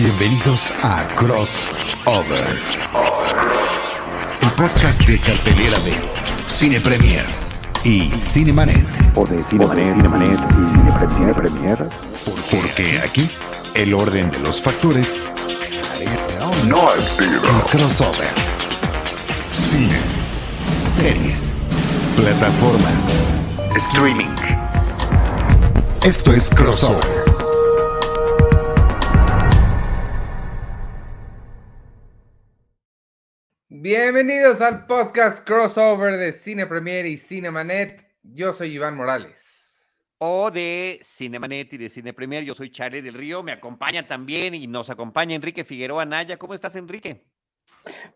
Bienvenidos a Crossover, el podcast de cartelera de Cine Premier y Cinemanet. O de Cinemanet, Cinemanet y Cine Premier, Premier. Porque aquí el orden de los factores No es. El crossover. Cine, series, plataformas, Streaming. Esto es crossover. Bienvenidos al podcast crossover de Cine Premier y Cinemanet. Yo soy Iván Morales. o de Cinemanet y de Cine Premier. Yo soy Charlie del Río, me acompaña también y nos acompaña Enrique Figueroa Naya. ¿Cómo estás, Enrique?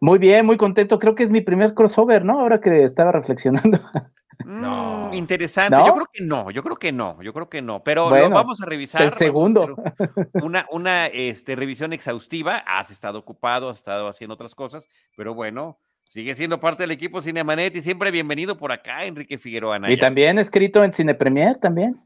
Muy bien, muy contento. Creo que es mi primer crossover, ¿no? Ahora que estaba reflexionando. No. Mm, interesante. ¿No? Yo creo que no, yo creo que no, yo creo que no. Pero lo vamos a revisar. el segundo. Una, una este, revisión exhaustiva. Has estado ocupado, has estado haciendo otras cosas, pero bueno, sigue siendo parte del equipo Cinemanet y siempre bienvenido por acá, Enrique Figueroa. Y también escrito en Cine Premier, también.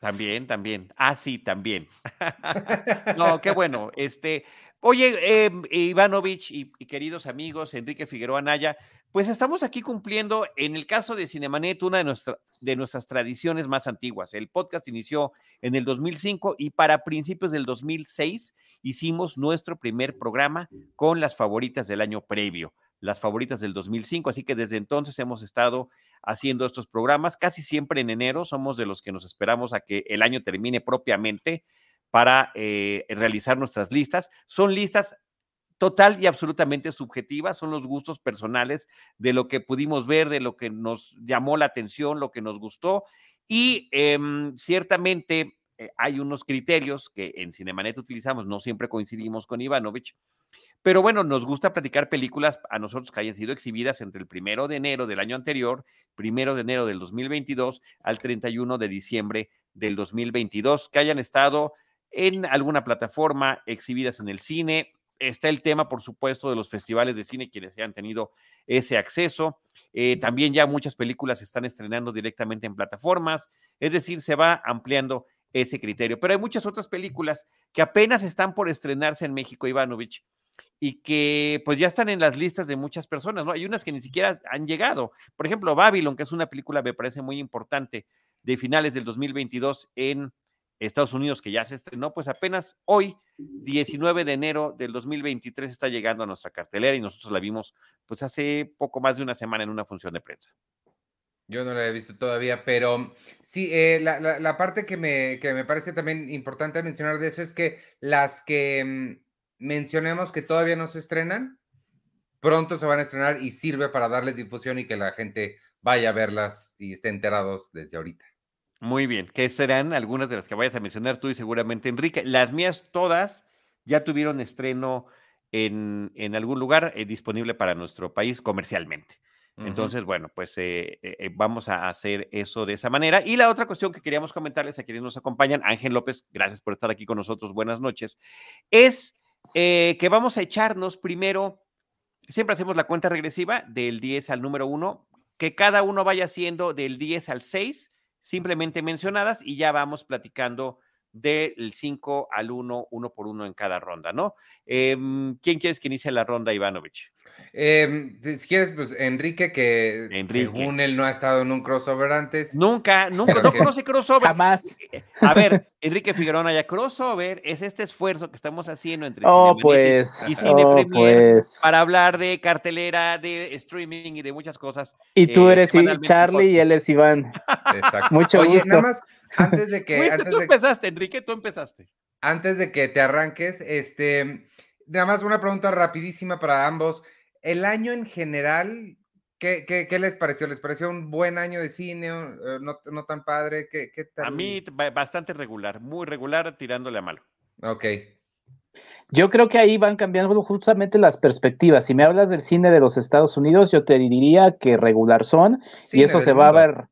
También, también. Ah, sí, también. no, qué bueno. Este, oye, em, Ivanovich y, y queridos amigos, Enrique Figueroa Naya, pues estamos aquí cumpliendo, en el caso de Cinemanet, una de, nuestra- de nuestras tradiciones más antiguas. El podcast inició en el 2005 y para principios del 2006 hicimos nuestro primer programa con las favoritas del año previo, las favoritas del 2005. Así que desde entonces hemos estado haciendo estos programas, casi siempre en enero. Somos de los que nos esperamos a que el año termine propiamente para eh, realizar nuestras listas. Son listas total y absolutamente subjetivas, son los gustos personales de lo que pudimos ver, de lo que nos llamó la atención, lo que nos gustó. Y em, ciertamente eh, hay unos criterios que en Cinemanet utilizamos, no siempre coincidimos con Ivanovich, pero bueno, nos gusta platicar películas a nosotros que hayan sido exhibidas entre el primero de enero del año anterior, primero de enero del 2022 al 31 de diciembre del 2022, que hayan estado en alguna plataforma, exhibidas en el cine. Está el tema, por supuesto, de los festivales de cine, quienes ya han tenido ese acceso. Eh, también ya muchas películas se están estrenando directamente en plataformas, es decir, se va ampliando ese criterio. Pero hay muchas otras películas que apenas están por estrenarse en México, Ivanovich, y que pues ya están en las listas de muchas personas, ¿no? Hay unas que ni siquiera han llegado. Por ejemplo, Babylon, que es una película, me parece muy importante, de finales del 2022 en Estados Unidos, que ya se estrenó, pues apenas hoy, 19 de enero del 2023, está llegando a nuestra cartelera y nosotros la vimos pues hace poco más de una semana en una función de prensa. Yo no la he visto todavía, pero sí, eh, la, parte que me, que me parece también importante mencionar de eso es que las que mm, mencionemos que todavía no se estrenan, pronto se van a estrenar y sirve para darles difusión y que la gente vaya a verlas y esté enterados desde ahorita. Muy bien, que serán algunas de las que vayas a mencionar tú y seguramente Enrique. Las mías todas ya tuvieron estreno en, en algún lugar eh, disponible para nuestro país comercialmente. Entonces, bueno, pues eh, eh, eh, vamos a hacer eso de esa manera. Y la otra cuestión que queríamos comentarles a quienes nos acompañan, Ángel López, gracias por estar aquí con nosotros, buenas noches, es que vamos a echarnos primero, siempre hacemos la cuenta regresiva del 10 al número 1, que cada uno vaya haciendo del 10 al 6, simplemente mencionadas, y ya vamos platicando del 5 al 1, uno por uno en cada ronda, ¿no? Em, ¿Quién quieres que inicie la ronda, Ivanovich? Em, si quieres, pues Enrique, que Enrique. según él no ha estado en un crossover antes. Nunca, nunca, Pero no que- conoce crossover. Jamás. A ver, Enrique Figueroa, ya crossover es este esfuerzo que estamos haciendo entre Oh, Cinemanet pues. y Cine Oh, Premier pues. para hablar de cartelera, de streaming y de muchas cosas. Y tú eh, eres Charlie y él es Iván. Exacto. Mucho Oye, gusto. nada más, antes de que, Fuiste, antes tú de, empezaste, Enrique, tú empezaste. antes de que te arranques, este, nada más una pregunta rapidísima para ambos. El año en general, ¿qué, qué, qué les pareció? ¿Les pareció un buen año de cine? ¿No, no tan padre? ¿Qué, qué tal? A mí ba- bastante regular, muy regular, tirándole a malo. Ok. Yo creo que ahí van cambiando justamente las perspectivas. Si me hablas del cine de los Estados Unidos, yo te diría que regular son, y eso se va a ver,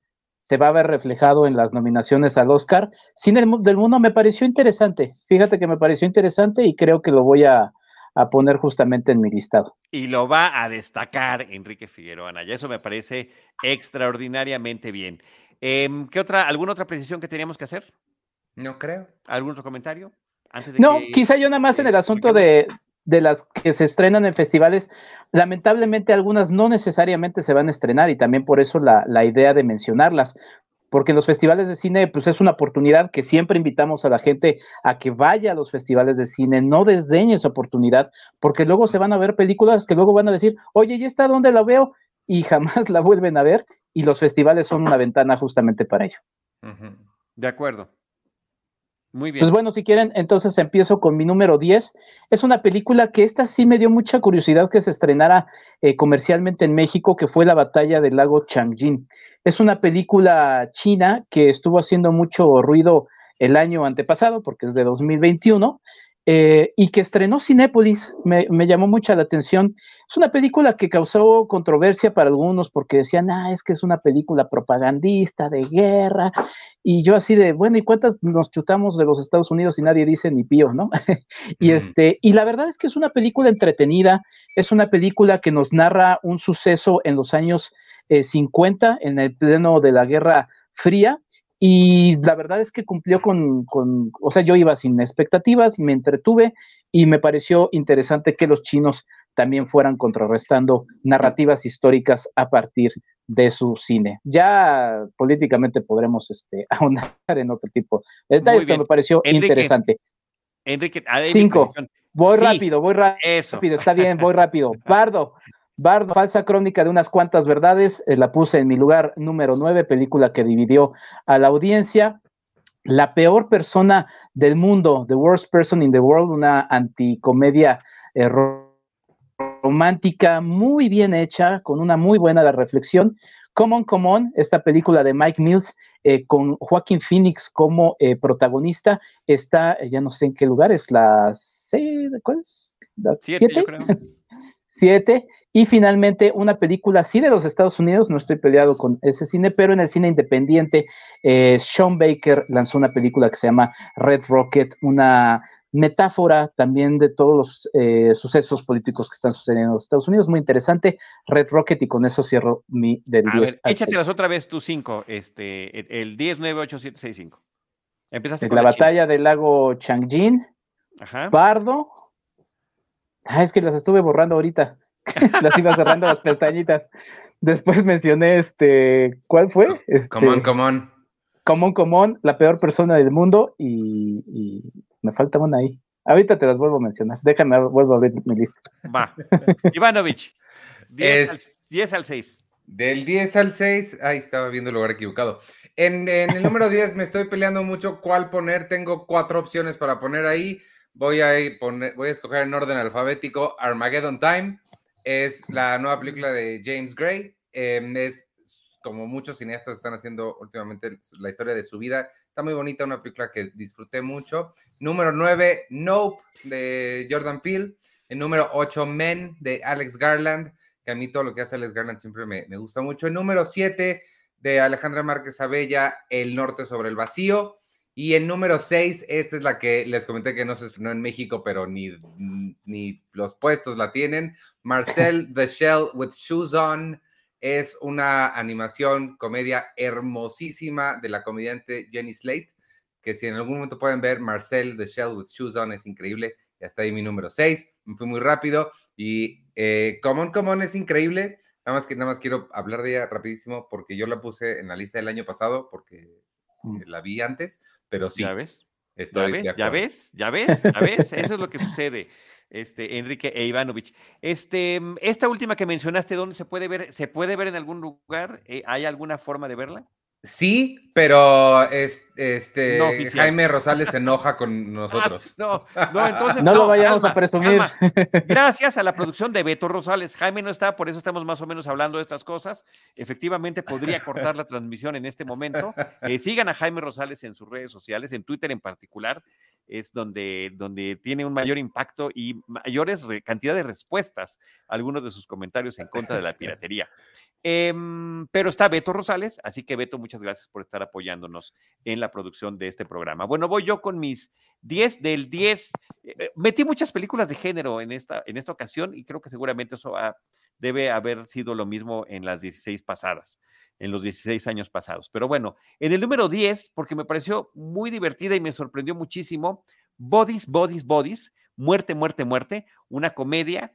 se va a ver reflejado en las nominaciones al Oscar. Cine del mu- del mundo me pareció interesante. Fíjate que me pareció interesante y creo que lo voy a, a poner justamente en mi listado. Y lo va a destacar Enrique Figueroa Anaya. Eso me parece extraordinariamente bien. Em, ¿Qué otra, alguna otra precisión que teníamos que hacer? No creo. ¿Algún otro comentario? no, quizá yo nada más en el asunto de, de las que se estrenan en festivales, lamentablemente algunas no necesariamente se van a estrenar y también por eso la, la idea de mencionarlas, porque los festivales de cine, pues es una oportunidad que siempre invitamos a la gente a que vaya a los festivales de cine, no desdeñe esa oportunidad, porque luego se van a ver películas que luego van a decir, oye, ¿y está dónde la veo? Y jamás la vuelven a ver, y los festivales son una ventana justamente para ello. De acuerdo. Muy bien. Pues bueno, si quieren, entonces empiezo con mi número 10. Es una película que esta sí me dio mucha curiosidad que se estrenara eh, comercialmente en México, que fue La batalla del lago Changjin. Es una película china que estuvo haciendo mucho ruido el año antepasado, porque es de 2021, eh, y que estrenó Cinépolis, me, llamó mucha la atención. Es una película que causó controversia para algunos porque decían, ah, es que es una película propagandista de guerra, y yo así de, bueno, ¿y cuántas nos chutamos de los Estados Unidos y nadie dice ni pío, ¿no? y, este, y la verdad es que es una película entretenida, es una película que nos narra un suceso en los años 50, eh, en el pleno de la Guerra Fría, y la verdad es que cumplió con, con, o sea, yo iba sin expectativas, me entretuve y me pareció interesante que los chinos también fueran contrarrestando narrativas históricas a partir de su cine. Ya políticamente podremos este, ahondar en otro tipo de detalles, pero me pareció interesante. Enrique, cinco. Voy rápido, voy rápido. Está bien, voy rápido. Bardo, Bardo, falsa crónica de unas cuantas verdades, eh, la puse en mi lugar número 9, película que dividió a la audiencia. La peor persona del mundo, The Worst Person in the World, una anticomedia eh, romántica muy bien hecha, con una muy buena reflexión. Common Common, esta película de Mike Mills, eh, con Joaquín Phoenix como protagonista, está, ya no sé en qué lugar, es la ¿cuál es? siete, siete, y finalmente una película, sí de los Estados Unidos, no estoy peleado con ese cine, pero en el cine independiente, eh, Sean Baker lanzó una película que se llama Red Rocket, una metáfora también de todos los eh, sucesos políticos que están sucediendo en los Estados Unidos, muy interesante, Red Rocket, y con eso cierro mi del a 10 ver, échatelas otra vez tus cinco, este, el 10, 9, 8, 7, 6, 5. Empezaste con la, batalla del lago Changjin, Bardo, Ah, es que las estuve borrando ahorita. las iba cerrando las pestañitas. Después mencioné este, ¿cuál fue? Este, común, común. Común, común, la peor persona del mundo y, me falta una ahí. Ahorita te las vuelvo a mencionar. Déjame, vuelvo a ver mi lista. Va. Ivanovich, 10, al, 6. Del 10 al 6, ahí estaba viendo el lugar equivocado. En, en el número 10 me estoy peleando mucho cuál poner. Tengo cuatro opciones para poner ahí. Voy a, voy a escoger en orden alfabético Armageddon Time. Es la nueva película de James Gray. Em, es como muchos cineastas están haciendo últimamente la historia de su vida. Está muy bonita, una película que disfruté mucho. Número 9, Nope, de Jordan Peele. El número 8, Men, de Alex Garland, que a mí todo lo que hace Alex Garland siempre me, me gusta mucho. El número 7, de Alejandra Márquez Abella, El Norte sobre el Vacío. Y en número 6, esta es la que les comenté que no se estrenó en México, pero ni, ni los puestos la tienen. Marcel the Shell with Shoes On es una animación, comedia hermosísima de la comediante Jenny Slate, que si en algún momento pueden ver Marcel the Shell with Shoes On es increíble. Ya está ahí mi número 6, me fui muy rápido. Y eh, Common Common es increíble. Nada más que nada más quiero hablar de ella rapidísimo porque yo la puse en la lista del año pasado porque. La vi antes, pero sí. ¿Ya ves? ¿Ya ves? ¿Ya ves? ¿Ya ves? ¿Ya ves? Eso es lo que sucede, este, Enrique e Ivanovich. Este, mm, esta última que mencionaste, ¿dónde se puede ver? ¿Se puede ver en algún lugar? Eh, ¿Hay alguna forma de verla? Sí, pero este Jaime Rosales se enoja con nosotros. no, no, entonces. No, lo vayamos a presumir. Gracias a la producción de Beto Rosales. Jaime no está, por eso estamos más o menos hablando de estas cosas. Efectivamente, podría cortar la transmisión en este momento. Eh, sigan a Jaime Rosales en sus redes sociales, en Twitter en particular es donde, donde tiene un mayor impacto y mayores cantidad de respuestas a algunos de sus comentarios en contra de la piratería. Em, pero está Beto Rosales, así que Beto, muchas gracias por estar apoyándonos en la producción de este programa. Bueno, voy yo con mis 10 del 10. Eh, metí muchas películas de género en esta, en esta ocasión y creo que seguramente eso debe haber sido lo mismo en las 16 pasadas, en los 16 años pasados. Pero bueno, en el número 10, porque me pareció muy divertida y me sorprendió muchísimo, Bodies, Bodies, Bodies, Muerte, Muerte, Muerte, una comedia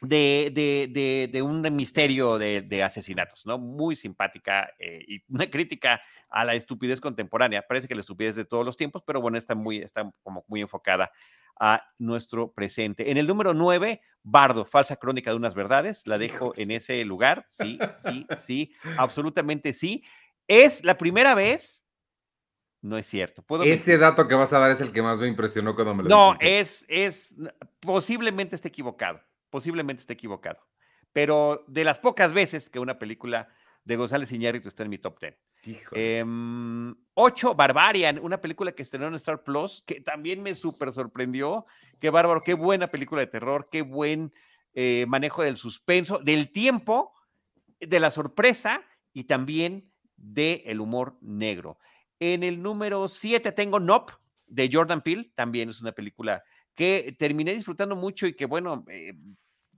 de, de, de, un misterio de, asesinatos, ¿no? Muy simpática eh, y una crítica a la estupidez contemporánea. Parece que la estupidez de todos los tiempos, pero bueno, está muy, está como muy enfocada a nuestro presente. En el número 9, Bardo, falsa crónica de unas verdades, la dejo en ese lugar, sí, sí, sí, absolutamente sí. Es la primera vez no es cierto. Ese dato que vas a dar es el que más me impresionó cuando me lo No, es, es, posiblemente esté equivocado, posiblemente esté equivocado. Pero de las pocas veces que una película de González Iñárritu está en mi top 10. Eh, ocho, Barbarian, una película que estrenó en Star Plus, que también me súper sorprendió. Qué bárbaro, qué buena película de terror, qué buen eh, manejo del suspenso, del tiempo, de la sorpresa y también del el humor negro. En el número 7 tengo Nop de Jordan Peele, también es una película que terminé disfrutando mucho y que, bueno, eh,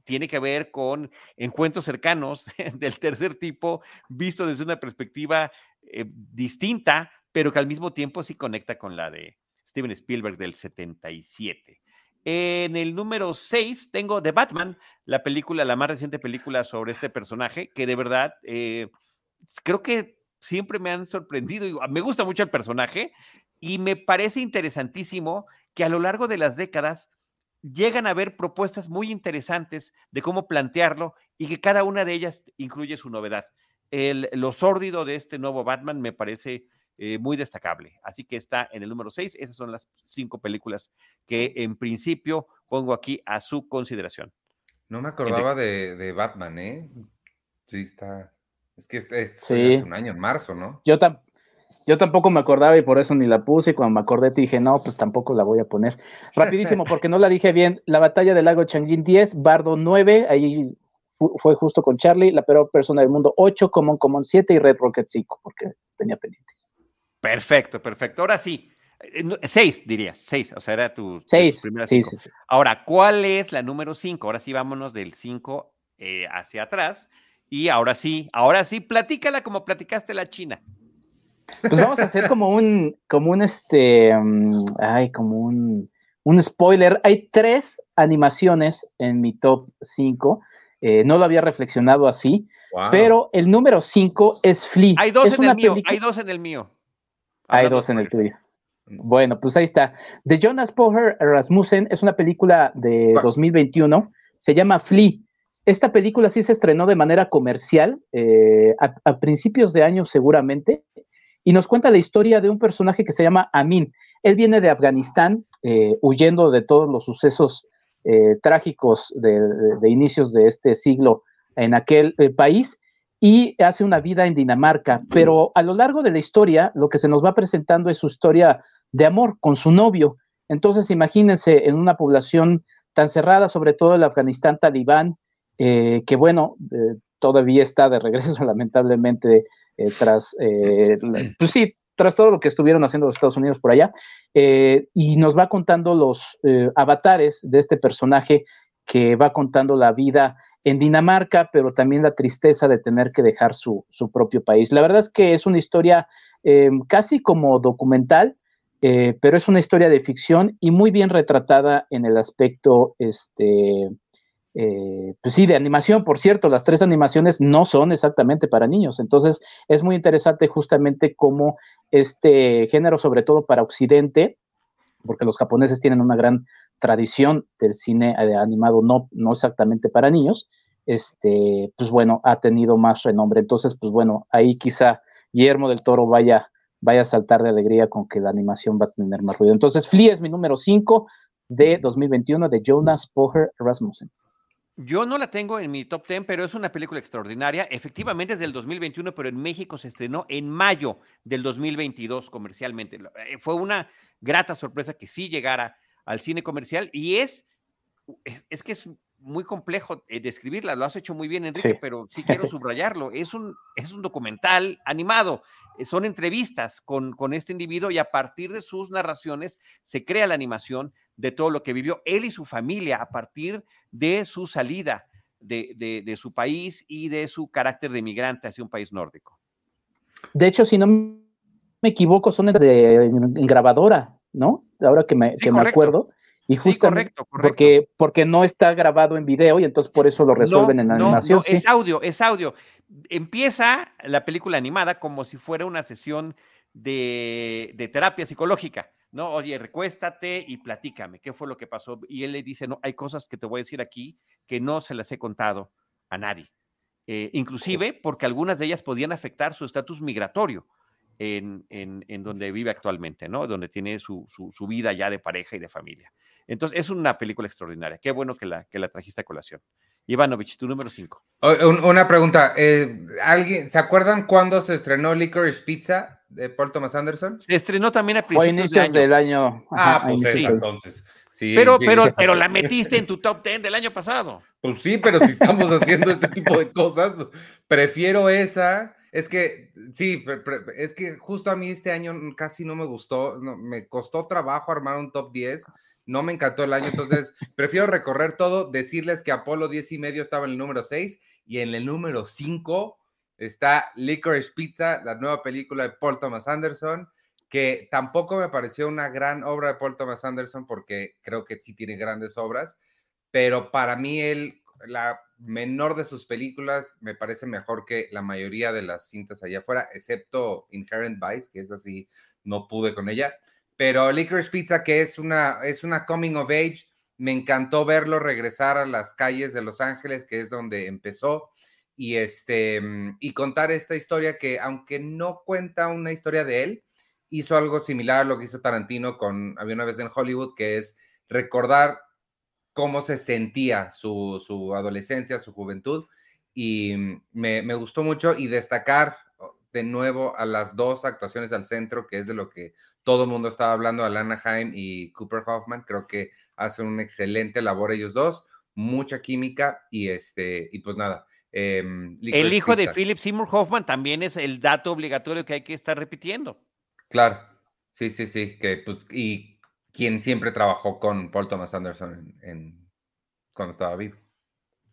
tiene que ver con encuentros cercanos del tercer tipo, visto desde una perspectiva eh, distinta, pero que al mismo tiempo sí conecta con la de Steven Spielberg del 77. En el número 6 tengo The Batman, la película, la más reciente película sobre este personaje, que de verdad eh, creo que siempre me han sorprendido. Me gusta mucho el personaje y me parece interesantísimo que a lo largo de las décadas llegan a haber propuestas muy interesantes de cómo plantearlo y que cada una de ellas incluye su novedad. El, lo sórdido de este nuevo Batman me parece eh, muy destacable. Así que está en el número 6. Esas son las cinco películas que en principio pongo aquí a su consideración. No me acordaba de, de Batman, ¿eh? Sí, está, es que este, este hace un año, en marzo, ¿no? Yo, yo tampoco me acordaba y por eso ni la puse. Y cuando me acordé te dije, no, pues tampoco la voy a poner. Rapidísimo, porque no la dije bien. La batalla del lago Changjin 10, Bardo 9, ahí fue justo con Charlie, la peor persona del mundo 8, Common Common 7 y Red Rocket 5, porque tenía pendiente. Perfecto, perfecto. Ahora sí, eh, seis dirías, seis, o sea, era tu, seis, primera sí, sí, Ahora, ¿cuál es la número 5? Ahora sí, vámonos del 5 eh, hacia atrás y ahora sí, ahora sí, platícala como platicaste la China. Pues vamos a hacer como un, como un, este, mm, ay, como un, un spoiler. Hay tres animaciones en mi top 5. Eh, no lo había reflexionado así, pero el número 5 es Flea. Hay dos en el mío, hay dos en el mío. Hay dos en el tuyo. Bueno, pues ahí está. De Jonas Poher Rasmussen es una película de 2021. Se llama Flea. Esta película sí se estrenó de manera comercial eh, a, principios de año seguramente y nos cuenta la historia de un personaje que se llama Amin. Él viene de Afganistán eh, huyendo de todos los sucesos eh, trágicos de, inicios de este siglo en aquel país y hace una vida en Dinamarca. Pero a lo largo de la historia lo que se nos va presentando es su historia de amor con su novio. Entonces imagínense en una población tan cerrada, sobre todo el Afganistán talibán, eh, que bueno, eh, todavía está de regreso lamentablemente eh, tras, pues sí, tras todo lo que estuvieron haciendo los Estados Unidos por allá, y nos va contando los avatares de este personaje que va contando la vida en Dinamarca, pero también la tristeza de tener que dejar su, su propio país. La verdad es que es una historia casi como documental, pero es una historia de ficción y muy bien retratada en el aspecto este, eh, pues sí, de animación, por cierto, las tres animaciones no son exactamente para niños, entonces es muy interesante justamente cómo este género, sobre todo para Occidente, porque los japoneses tienen una gran tradición del cine eh, animado no, no exactamente para niños, este, pues bueno, ha tenido más renombre. Entonces, pues bueno, ahí quizá Guillermo del Toro vaya, vaya a saltar de alegría con que la animación va a tener más ruido. Entonces, Flea es mi número 5 de 2021 de Jonas Poher Rasmussen. Yo no la tengo en mi top 10, pero es una película extraordinaria. Efectivamente es del 2021, pero en México se estrenó en mayo del 2022 comercialmente. Eh, fue una grata sorpresa que sí llegara al cine comercial y es, es, que es muy complejo eh, describirla. Lo has hecho muy bien, Enrique, pero sí quiero subrayarlo. Es un, es un documental animado. Eh, son entrevistas con, con este individuo y a partir de sus narraciones se crea la animación de todo lo que vivió él y su familia a partir de su salida de, su país y de su carácter de migrante hacia un país nórdico. De hecho, si no me equivoco, son de, en grabadora. ¿no? Ahora que me, que me acuerdo. Y justamente Porque, porque no está grabado en video y entonces por eso lo resuelven en animación. No, es audio, es audio. Empieza la película animada como si fuera una sesión de, de terapia psicológica. No, oye, recuéstate y platícame, ¿qué fue lo que pasó? Y él le dice, no, hay cosas que te voy a decir aquí que no se las he contado a nadie. Eh, inclusive porque algunas de ellas podían afectar su estatus migratorio en, en, donde vive actualmente, ¿no? Donde tiene su, su, vida ya de pareja y de familia. Entonces, es una película extraordinaria. Qué bueno que la, que la trajiste a colación. Ivanovich, tu número 5. Una pregunta. Eh, ¿alguien, ¿Se acuerdan cuándo se estrenó Licorice Pizza de Paul Thomas Anderson? Se estrenó también a principios de año. del año. Ah, pues entonces. Sí, pero, pero, pero la metiste en tu top 10 del año pasado. Pues sí, pero si estamos haciendo este tipo de cosas, prefiero esa. Es que, sí, es que justo a mí este año casi no me gustó, me costó trabajo armar un top 10 no me encantó el año, entonces prefiero recorrer todo, decirles que Apolo 10 y medio estaba en el número 6 y en el número 5 está Licorice Pizza, la nueva película de Paul Thomas Anderson, que tampoco me pareció una gran obra de Paul Thomas Anderson porque creo que sí tiene grandes obras, pero para mí él, la menor de sus películas, me parece mejor que la mayoría de las cintas allá afuera, excepto Inherent Vice, que es así, no pude con ella. Pero Licorice Pizza, que es una, es una coming of age, me encantó verlo regresar a las calles de Los Ángeles, que es donde empezó, y, este, y contar esta historia que, aunque no cuenta una historia de él, hizo algo similar a lo que hizo Tarantino con Había una vez en Hollywood, que es recordar cómo se sentía su, su adolescencia, su juventud, y me, me, gustó mucho y destacar de nuevo a las dos actuaciones al centro, que es de lo que todo el mundo estaba hablando, Alana Haim y Cooper Hoffman. Creo que hacen una excelente labor ellos dos, mucha química y este, y pues nada. Em, el hijo de Philip Seymour Hoffman también es el dato obligatorio que hay que estar repitiendo. Claro, sí, sí, sí, que pues, y quien siempre trabajó con Paul Thomas Anderson en, cuando estaba vivo.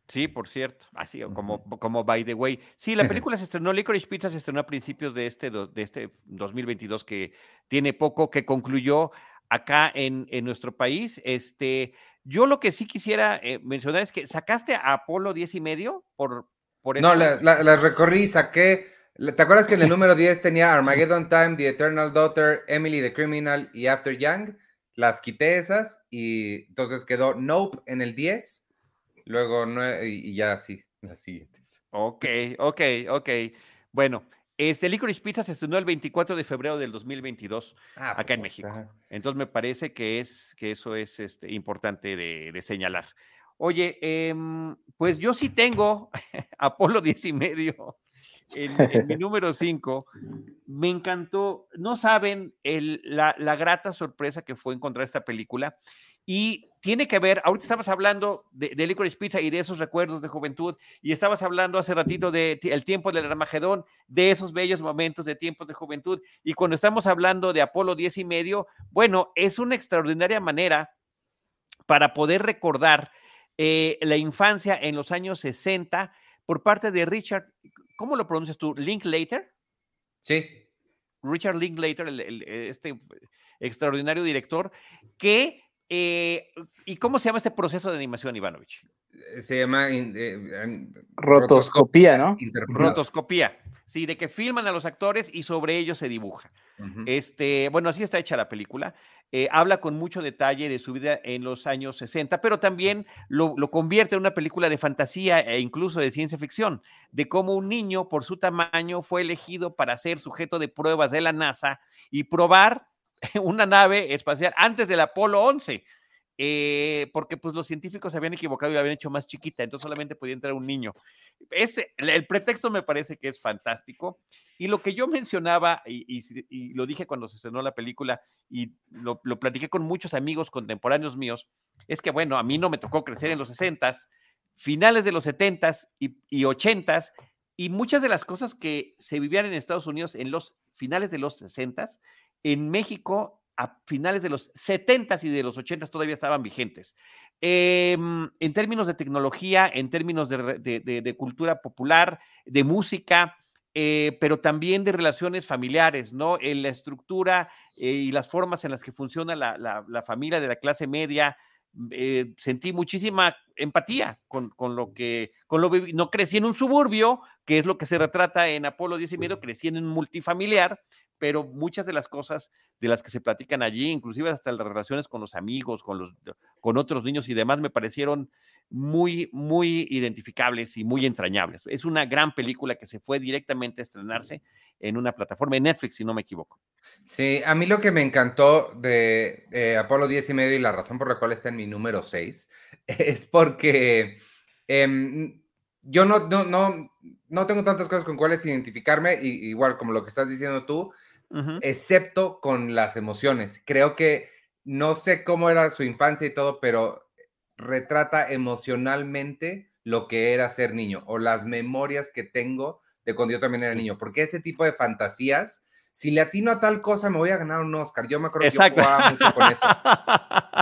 Sí, por cierto, así como, como by the way. Sí, la película se estrenó, Licorice Pizza se estrenó a principios de este, de este 2022 que tiene poco, que concluyó acá en, en nuestro país. Este, yo lo que sí quisiera eh, mencionar es que sacaste a Apolo 10 y medio por, por No, las la, recorrí, saqué. ¿Te acuerdas que en el número 10 tenía Armageddon Time, The Eternal Daughter, Emily the Criminal y After Young? Las quité esas y entonces quedó Nope en el 10 Luego, no, y ya sí, las siguientes. Ok, ok, ok. Bueno, este Licorice Pizza se estrenó el 24 de febrero del 2022 ah, acá en pues, México. Entonces me parece que, es, que eso es este, importante de, señalar. Oye, em, pues yo sí tengo Apolo 10 y medio en, mi número 5. Me encantó. No saben la, la, grata sorpresa que fue encontrar esta película. Y tiene que ver, ahorita estabas hablando de, de Licorice Pizza y de esos recuerdos de juventud, y estabas hablando hace ratito de el tiempo del Armagedón, de esos bellos momentos de tiempos de juventud, y cuando estamos hablando de Apolo 10 y medio, bueno, es una extraordinaria manera para poder recordar eh, la infancia en los años 60 por parte de Richard, ¿cómo lo pronuncias tú? ¿Linklater? Sí. Richard Linklater, este extraordinario director, que eh, ¿Y cómo se llama este proceso de animación, Ivanovich? Eh, se llama eh, rotoscopía, ¿no? Rotoscopía. Sí, de que filman a los actores y sobre ellos se dibuja. Este, bueno, así está hecha la película. habla con mucho detalle de su vida en los años 60, pero también lo, lo, convierte en una película de fantasía e incluso de ciencia ficción, de cómo un niño, por su tamaño, fue elegido para ser sujeto de pruebas de la NASA y probar una nave espacial antes del Apolo 11, eh, porque pues los científicos se habían equivocado y la habían hecho más chiquita, entonces solamente podía entrar un niño. Ese, el pretexto me parece que es fantástico. Y lo que yo mencionaba, y, lo dije cuando se estrenó la película, y lo, lo, platiqué con muchos amigos contemporáneos míos, es que bueno, a mí no me tocó crecer en los 60s, finales de los 70s y, y 80s, y muchas de las cosas que se vivían en Estados Unidos en los finales de los 60s en México a finales de los 70 y de los 80 todavía estaban vigentes. Em, en términos de tecnología, en términos de, cultura popular, de música, eh, pero también de relaciones familiares, ¿no? En la estructura eh, y las formas en las que funciona la, la, familia de la clase media, eh, sentí muchísima empatía con, con, lo que, con lo no crecí en un suburbio, que es lo que se retrata en Apolo 10 y medio, crecí en un multifamiliar, pero muchas de las cosas de las que se platican allí, inclusive hasta las relaciones con los amigos, con, los, con otros niños y demás, me parecieron muy, muy identificables y muy entrañables. Es una gran película que se fue directamente a estrenarse en una plataforma de Netflix, si no me equivoco. Sí, a mí lo que me encantó de eh, Apolo 10 y medio y la razón por la cual está en mi número 6 es porque em, yo no, no, no, no tengo tantas cosas con cuáles identificarme, y, igual como lo que estás diciendo tú, excepto con las emociones. Creo que no sé cómo era su infancia y todo, pero retrata emocionalmente lo que era ser niño o las memorias que tengo de cuando yo también era niño, porque ese tipo de fantasías, si le atino a tal cosa me voy a ganar un Oscar. Yo me acuerdo que yo jugaba mucho con eso.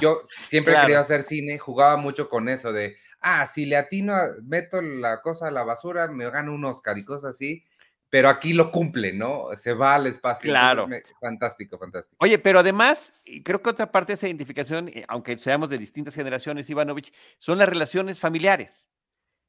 Yo siempre he querido hacer cine, jugaba mucho con eso de, ah, si le atino, meto la cosa a la basura, me gano un Oscar y cosas así pero aquí lo cumple, ¿no? Se va al espacio. Claro. fantástico, fantástico. Oye, pero además, creo que otra parte de esa identificación, eh, aunque seamos de distintas generaciones, Ivanovich, son las relaciones familiares.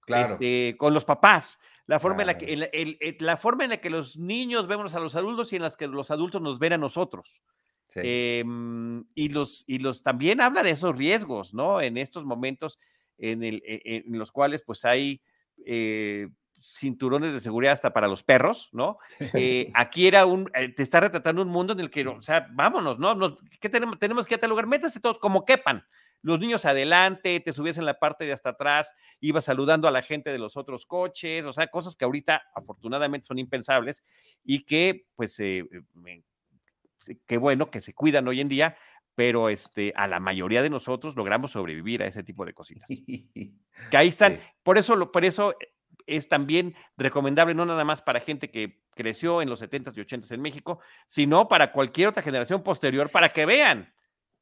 Claro. Este, con los papás. La forma, en la que, la forma en la que los niños vemos a los adultos y en las que los adultos nos ven a nosotros. Sí. Em, y, los, y los también habla de esos riesgos, ¿no? En estos momentos en, el, e, en los cuales pues hay eh, cinturones de seguridad hasta para los perros, ¿no? Eh, aquí era un, eh, te está retratando un mundo en el que, o sea, vámonos, ¿no? ¿Qué tenemos? Tenemos que ir a lugar, métase todos como quepan. Los niños adelante, te subías en la parte de hasta atrás, ibas saludando a la gente de los otros coches, o sea, cosas que ahorita afortunadamente son impensables y que, pues, eh, qué bueno que se cuidan hoy en día, pero este, a la mayoría de nosotros logramos sobrevivir a ese tipo de cositas. Que ahí están. Por eso, por eso es también recomendable no nada más para gente que creció en los 70s y 80s en México, sino para cualquier otra generación posterior, para que vean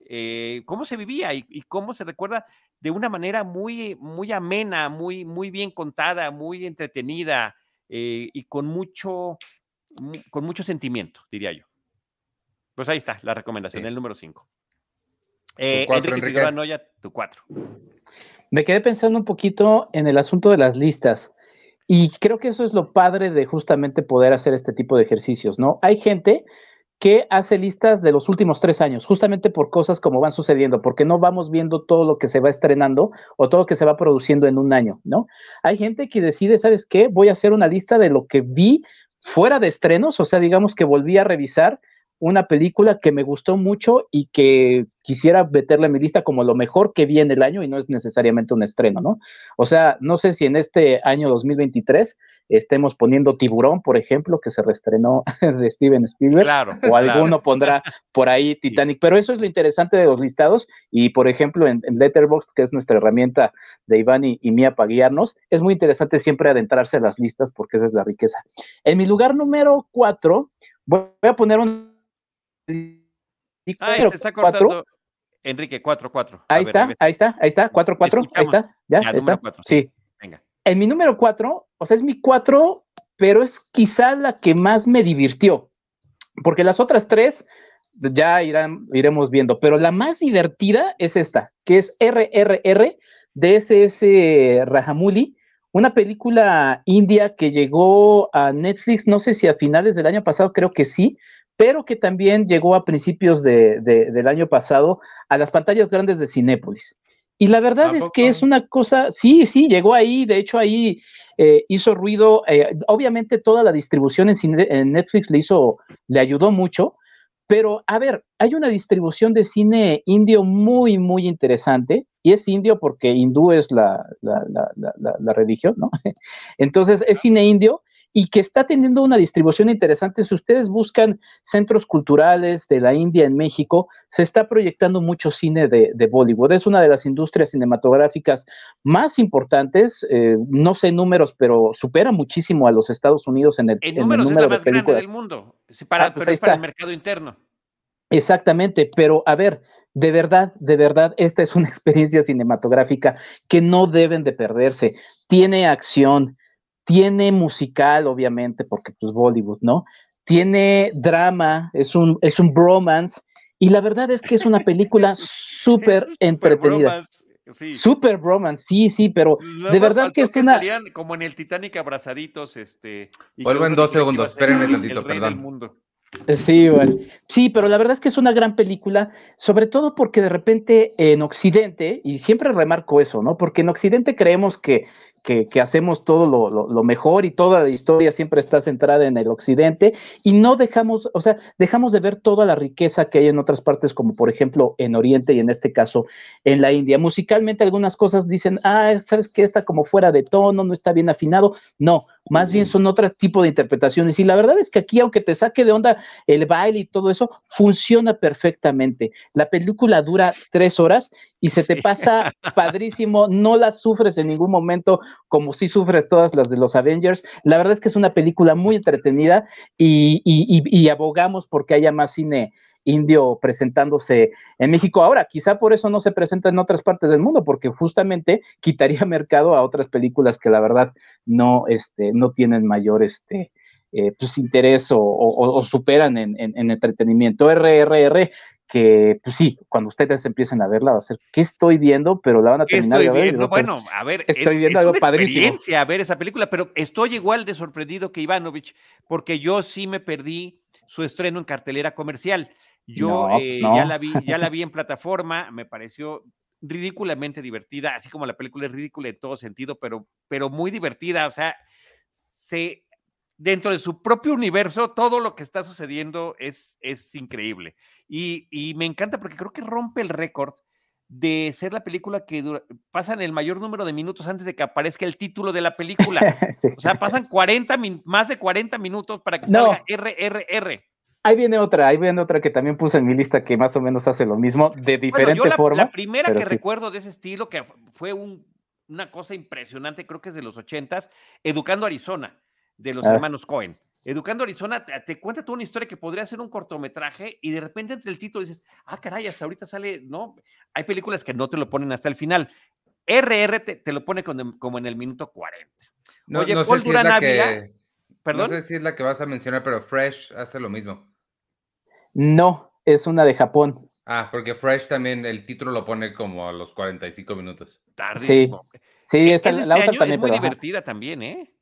eh, cómo se vivía y, cómo se recuerda de una manera muy, muy amena, muy, muy bien contada, muy entretenida eh, y con mucho, con mucho sentimiento, diría yo. Pues ahí está la recomendación, el número 5. Eh, Enrique, Figueroa Noya, tu 4. Me quedé pensando un poquito en el asunto de las listas. Y creo que eso es lo padre de justamente poder hacer este tipo de ejercicios, ¿no? Hay gente que hace listas de los últimos tres años, justamente por cosas como van sucediendo, porque no vamos viendo todo lo que se va estrenando o todo lo que se va produciendo en un año, ¿no? Hay gente que decide, ¿sabes qué? Voy a hacer una lista de lo que vi fuera de estrenos, o sea, digamos que volví a revisar una película que me gustó mucho y que quisiera meterla en mi lista como lo mejor que vi en el año y no es necesariamente un estreno, ¿no? O sea, no sé si en este año 2023 estemos poniendo Tiburón, por ejemplo, que se reestrenó de Steven Spielberg, o alguno pondrá por ahí Titanic, pero eso es lo interesante de los listados y, por ejemplo, en, Letterboxd, que es nuestra herramienta de Iván y, Mía para guiarnos, es muy interesante siempre adentrarse a las listas porque esa es la riqueza. En mi lugar número cuatro, voy a poner un Ahí se está cortando. Enrique, 4-4. Ahí está, ahí está, ahí está, 4-4, ahí está, ya, está. sí. Venga. En mi número 4, o sea, es mi 4, pero es quizá la que más me divirtió, porque las otras tres ya irán, iremos viendo, pero la más divertida es esta, que es RRR de SS Rajamouli, una película india que llegó a Netflix, no sé si a finales del año pasado, creo que sí, pero que también llegó a principios del año pasado a las pantallas grandes de Cinépolis. Y la verdad es que es una cosa, sí, sí, llegó ahí, de hecho ahí eh, hizo ruido, eh, obviamente toda la distribución en, Netflix le hizo, le ayudó mucho, pero a ver, hay una distribución de cine indio muy, muy interesante, y es indio porque hindú es la, la, la religión, ¿no? Entonces es cine indio, y que está teniendo una distribución interesante. Si ustedes buscan centros culturales de la India en México, se está proyectando mucho cine de, Bollywood. Es una de las industrias cinematográficas más importantes, eh, no sé números, pero supera muchísimo a los Estados Unidos en el, en número es la más grande del mundo, para, ah, pues pero es para el mercado interno. Exactamente, pero a ver, de verdad, de verdad, esta es una experiencia cinematográfica que no deben de perderse. Tiene acción, tiene musical, obviamente, porque pues Bollywood, ¿no? Tiene drama, es un, es un bromance, y la verdad es que es una película súper entretenida. Sí. Super bromance, sí, sí, pero de verdad que es una. como en el Titanic abrazaditos, este. Vuelvo en dos segundos, espérenme tantito, perdón. Sí, bueno. sí, pero la verdad es que es una gran película, sobre todo porque de repente en Occidente, y siempre remarco eso, ¿no? Porque en Occidente creemos que que, hacemos todo lo, mejor y toda la historia siempre está centrada en el occidente y no dejamos, o sea, dejamos de ver toda la riqueza que hay en otras partes, como por ejemplo en Oriente y en este caso en la India. Musicalmente algunas cosas dicen, ah, sabes que está como fuera de tono, no está bien afinado. No, más bien son otro tipo de interpretaciones. Y la verdad es que aquí, aunque te saque de onda el baile y todo eso, funciona perfectamente. La película dura tres horas y se te pasa padrísimo, no la sufres en ningún momento como si sufres todas las de los Avengers. La verdad es que es una película muy entretenida y, y abogamos porque haya más cine indio presentándose en México. Ahora, quizá por eso no se presenta en otras partes del mundo, porque justamente quitaría mercado a otras películas que la verdad no, este, no tienen mayor este, eh, pues, interés o, superan en, entretenimiento. RRR, que pues sí, cuando ustedes empiecen a verla va a ser, ¿qué estoy viendo? Pero la van a terminar de ver. bueno, a ver, estoy viendo algo una experiencia ver esa película, pero estoy igual de sorprendido que Ivanovich, porque yo sí me perdí su estreno en cartelera comercial. Yo pues eh, ya, la vi, ya la vi en plataforma, me pareció ridículamente divertida, así como la película es ridícula en todo sentido, pero, pero muy divertida. O sea, se, dentro de su propio universo, todo lo que está sucediendo es, es increíble. Y, y me encanta porque creo que rompe el récord de ser la película que dura, pasan el mayor número de minutos antes de que aparezca el título de la película. O sea, pasan 40, más de 40 minutos para que salga RRR. Ahí viene otra, ahí viene otra que también puse en mi lista que más o menos hace lo mismo, de diferente bueno, la, forma. La primera que recuerdo de ese estilo, que fue una cosa impresionante, creo que es de los ochentas, Educando Arizona, de los ah. hermanos Cohen. Educando Arizona te, cuenta toda una historia que podría ser un cortometraje y de repente entre el título dices, ah, caray, hasta ahorita sale, ¿no? Hay películas que no te lo ponen hasta el final. RR te, lo pone como en el minuto 40. Oye, Paul Durán Ávila, perdón. No sé si es la que vas a mencionar, pero Fresh hace lo mismo. No, es una de Japón. Ah, porque Fresh también el título lo pone como a los 45 minutos. Sí, sí, e, esta, la otra también. Es muy divertida también, ¿eh?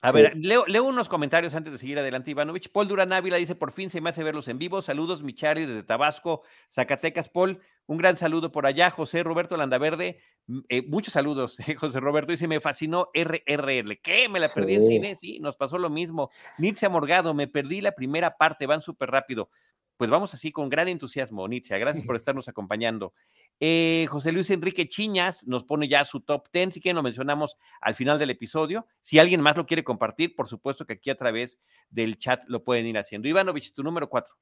A ver, leo, unos comentarios antes de seguir adelante, Ivanovich. Paul Durán Ávila dice: Por fin se me hace verlos en vivo. Saludos, Michari, desde Tabasco, Zacatecas. Paul, un gran saludo por allá. José Roberto Landaverde, eh, muchos saludos, José Roberto. Dice: Me fascinó RRL. ¿Qué? ¿Me la perdí en cine? Sí, nos pasó lo mismo. Nitzia Morgado, me perdí la primera parte, van súper rápido. Pues vamos así con gran entusiasmo, Nitzia. Gracias por estarnos acompañando. Eh, José Luis Enrique Chiñas nos pone ya su top 10, si que lo mencionamos al final del episodio. Si alguien más lo quiere compartir, por supuesto que aquí a través del chat lo pueden ir haciendo. Ivanovich, tu número 4.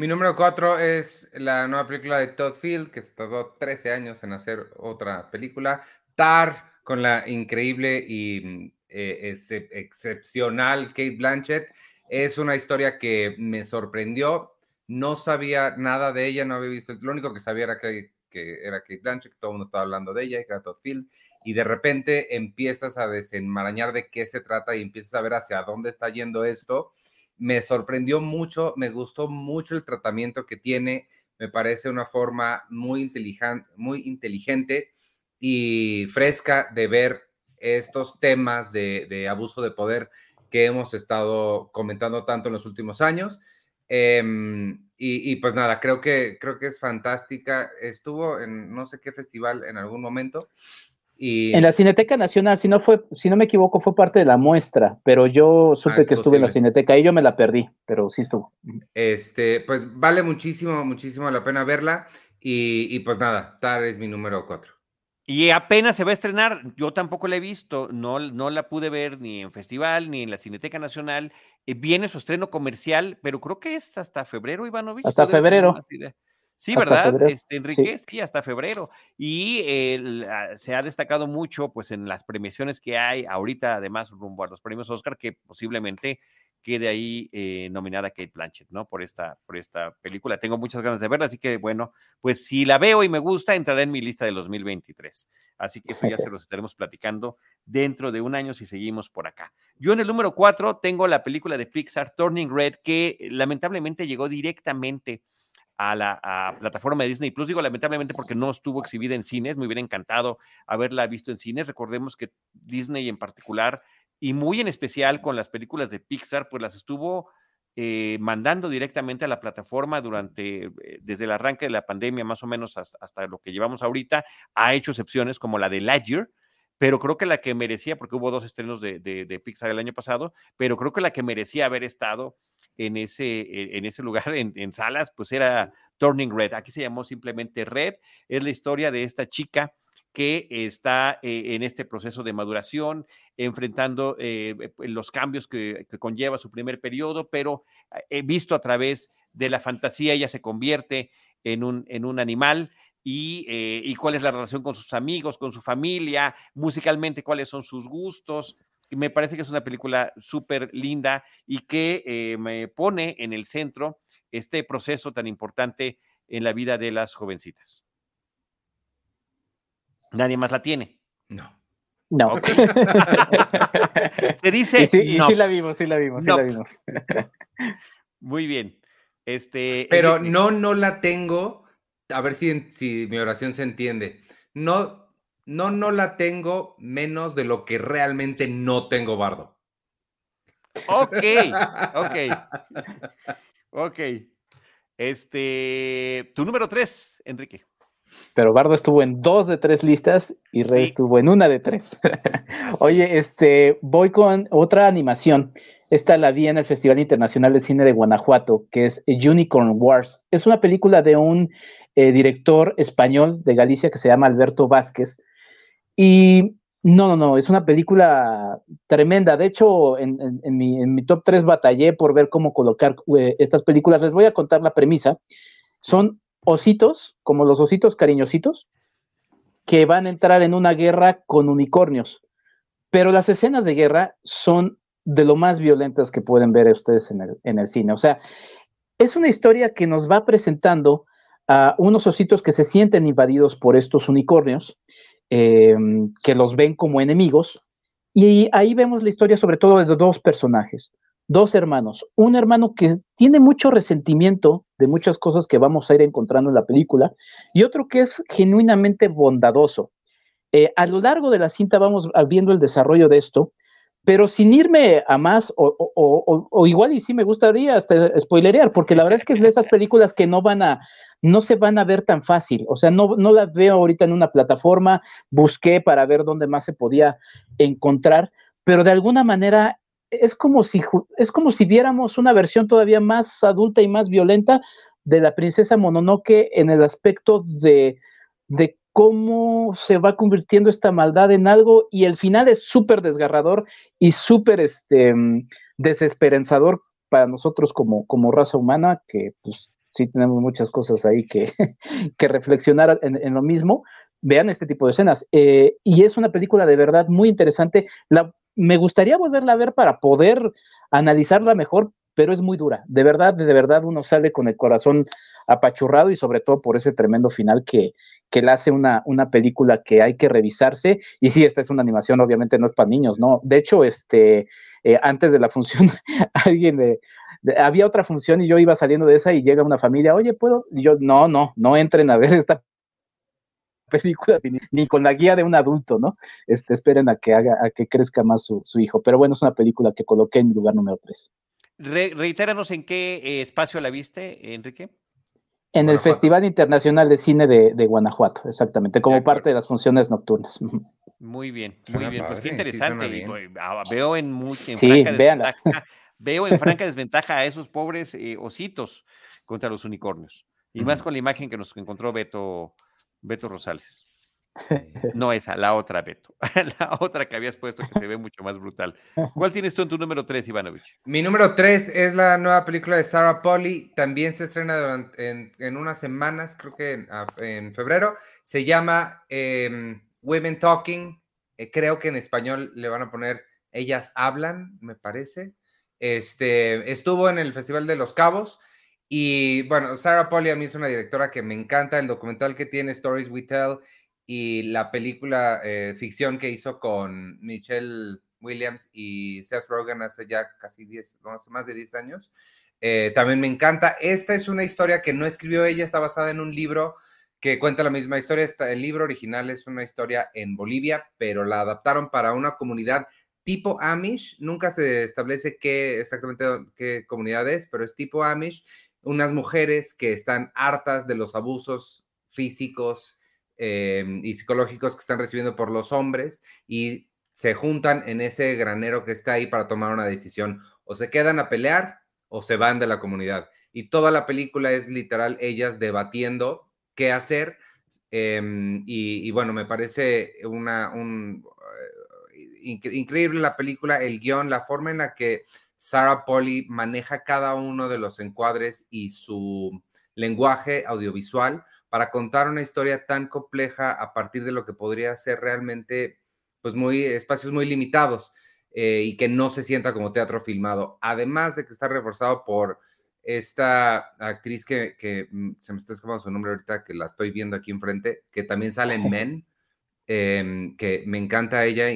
Mi número cuatro es la nueva película de Todd Field, que se tardó 13 años en hacer otra película. Tar, con la increíble y eh, excepcional Kate Blanchett. Es una historia que me sorprendió. No sabía nada de ella, no había visto. Lo único que sabía era que, que era Kate Blanchett, que todo el mundo estaba hablando de ella, que era Todd Field. Y de repente empiezas a desenmarañar de qué se trata y empiezas a ver hacia dónde está yendo esto me sorprendió mucho, me gustó mucho el tratamiento que tiene, me parece una forma muy inteligente, y fresca de ver estos temas de, abuso de poder que hemos estado comentando tanto en los últimos años. Em, y, pues nada, creo que, creo que es fantástica. Estuvo en no sé qué festival en algún momento en la Cineteca Nacional, si no fue, si no me equivoco, fue parte de la muestra, pero yo supe ah, que estuve en la Cineteca y yo me la perdí, pero sí estuvo. Este, pues vale muchísimo, muchísimo la pena verla. Y, pues nada, Tar es mi número cuatro. Y apenas se va a estrenar, yo tampoco la he visto, no, no la pude ver ni en festival ni en la Cineteca Nacional. Eh, viene su estreno comercial, pero creo que es hasta febrero, Ivanovich. Hasta febrero. Sí, ¿verdad? Este, Enrique, sí. hasta febrero. Y ah, se ha destacado mucho, pues, en las premiaciones que hay ahorita, además, rumbo a los premios Oscar, que posiblemente quede ahí eh, nominada Kate Blanchett, ¿no? Por esta, por esta película. Tengo muchas ganas de verla, así que, bueno, pues si la veo y me gusta, entrará en mi lista de 2023. Así que eso ya se los estaremos platicando dentro de un año si seguimos por acá. Yo en el número cuatro tengo la película de Pixar, Turning Red, que lamentablemente llegó directamente a la plataforma de Disney Plus. Digo lamentablemente porque no estuvo exhibida en cines. Me hubiera encantado haberla visto en cines. Recordemos que Disney en particular y muy en especial con las películas de Pixar, pues las estuvo eh, mandando directamente a la plataforma durante, eh, desde el arranque de la pandemia, más o menos hasta, lo que llevamos ahorita, ha hecho excepciones como la de Lightyear, pero creo que la que merecía, porque hubo dos estrenos de, Pixar el año pasado, pero creo que la que merecía haber estado en ese, e, en ese lugar, en, en salas, pues era Turning Red. Aquí se llamó simplemente Red. Es la historia de esta chica que está eh, en este proceso de maduración, enfrentando eh, eh, los cambios que, conlleva su primer periodo, pero he visto a través de la fantasía, ella se convierte en un, en un animal. Y, cuál es la relación con sus amigos, con su familia, musicalmente cuáles son sus gustos. Me parece que es una película súper linda y que me pone en el centro este proceso tan importante en la vida de las jovencitas. Nadie más la tiene. No. No. Se dice. sí, sí, la vimos, sí la vimos, sí la vimos. Muy bien. Este. Pero no, no la tengo. A ver si, si mi oración se entiende. No, no, no la tengo menos de lo que realmente no tengo bardo. Ok, ok. Ok. Este. Tu número tres, Enrique pero Bardo estuvo en dos de tres listas y Rey estuvo en una de tres. Oye, este, voy con otra animación. Esta la vi en el Festival Internacional de Cine de Guanajuato, que es Unicorn Wars. Es una película de un eh, director español de Galicia que se llama Alberto Vázquez. Y no, no, no, es una película tremenda. De hecho, en, mi, top 3 batallé por ver cómo colocar eh, estas películas. Les voy a contar la premisa. Son ositos, como los ositos cariñositos, que van a entrar en una guerra con unicornios. Pero las escenas de guerra son de lo más violentas que pueden ver ustedes en el, en el cine. O sea, es una historia que nos va presentando a unos ositos que se sienten invadidos por estos unicornios, em, que los ven como enemigos. Y ahí vemos la historia sobre todo de dos personajes dos hermanos. Un hermano que tiene mucho resentimiento de muchas cosas que vamos a ir encontrando en la película y otro que es genuinamente bondadoso. Eh, a lo largo de la cinta vamos viendo el desarrollo de esto, pero sin irme a más, o, igual y sí me gustaría hasta spoilerear, porque la verdad es que es de esas películas que no van a, no se van a ver tan fácil. O sea, no, no las veo ahorita en una plataforma, busqué para ver dónde más se podía encontrar, pero de alguna manera es como si es como si viéramos una versión todavía más adulta y más violenta de la princesa Mononoke en el aspecto de, de cómo se va convirtiendo esta maldad en algo y el final es súper desgarrador y súper este, desesperanzador para nosotros como, como raza humana, que pues sí tenemos muchas cosas ahí que, que reflexionar en, lo mismo. Vean este tipo de escenas. Eh, y es una película de verdad muy interesante. Me gustaría volverla a ver para poder analizarla mejor, pero es muy dura. De verdad, de verdad uno sale con el corazón apachurrado y sobre todo por ese tremendo final que, que le hace una, una película que hay que revisarse. Y sí, esta es una animación, obviamente no es para niños, ¿no? De hecho, este, eh, antes de la función, alguien había otra función y yo iba saliendo de esa y llega una familia, oye, ¿puedo? Y yo, no, no, no entren a ver esta película ni, con la guía de un adulto, ¿no? Este, esperen a que haga, a que crezca más su, hijo. Pero bueno, es una película que coloqué en lugar número 3. Reitéranos en qué eh, espacio la viste, Enrique. En el Festival Internacional de Cine de, Guanajuato, exactamente, como parte de las funciones nocturnas. Muy bien, muy bien. Pues qué interesante. Ah, veo en, mucha sí, veo en franca desventaja a esos pobres eh, ositos contra los unicornios. Y más con la imagen que nos encontró Beto Beto Rosales. No esa, la otra Beto. la otra que habías puesto que se ve mucho más brutal. ¿Cuál tienes tú en tu número 3, Ivanovich? Mi número 3 es la nueva película de Sarah Polly. También se estrena en, unas semanas, creo que en, febrero. Se llama em, Women Talking. Eh, creo que en español le van a poner Ellas Hablan, me parece. Este, estuvo en el Festival de los Cabos y bueno, Sarah Polly a mí es una directora que me encanta, el documental que tiene Stories We Tell y la película eh, ficción que hizo con Michelle Williams y Seth Rogen hace ya casi 10, no, hace más de 10 años. Eh, también me encanta. Esta es una historia que no escribió ella, está basada en un libro que cuenta la misma historia. el libro original es una historia en Bolivia, pero la adaptaron para una comunidad tipo Amish. Nunca se establece qué exactamente qué comunidad es, pero es tipo Amish. Unas mujeres que están hartas de los abusos físicos eh, y psicológicos que están recibiendo por los hombres y se juntan en ese granero que está ahí para tomar una decisión. O se quedan a pelear o se van de la comunidad. Y toda la película es literal ellas debatiendo qué hacer. Em, y, bueno, me parece una, un, eh, increíble la película, el guion, la forma en la que Sarah Polly maneja cada uno de los encuadres y su lenguaje audiovisual para contar una historia tan compleja a partir de lo que podría ser realmente, pues muy, espacios muy limitados eh, y que no se sienta como teatro filmado. Además de que está reforzado por esta actriz que, mm, se me está escapando su nombre ahorita, que la estoy viendo aquí enfrente, que también sale en Men, em, que me encanta ella,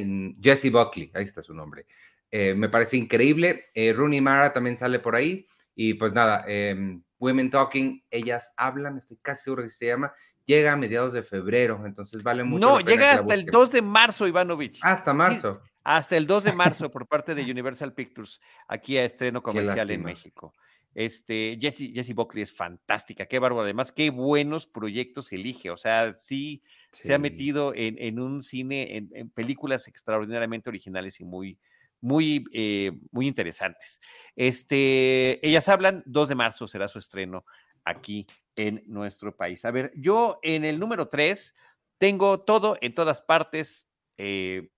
Jessie Buckley, ahí está su nombre. Eh, me parece increíble. Eh, Rooney Mara también sale por ahí. Y pues nada, em, Women Talking, ellas hablan, estoy casi seguro que se llama, llega a mediados de febrero, entonces vale mucho. No, llega hasta el 2 de marzo, Ivanovich. Hasta marzo. hasta el 2 de marzo por parte de Universal Pictures, aquí a estreno comercial en México. Este, Jessie, Jessie Buckley es fantástica, qué bárbaro. Además, qué buenos proyectos elige. O sea, sí, se ha metido en, un cine, en, películas extraordinariamente originales y muy, muy, eh, muy interesantes. Este, ellas hablan, 2 de marzo será su estreno aquí en nuestro país. A ver, yo en el número 3 tengo todo en todas partes, eh,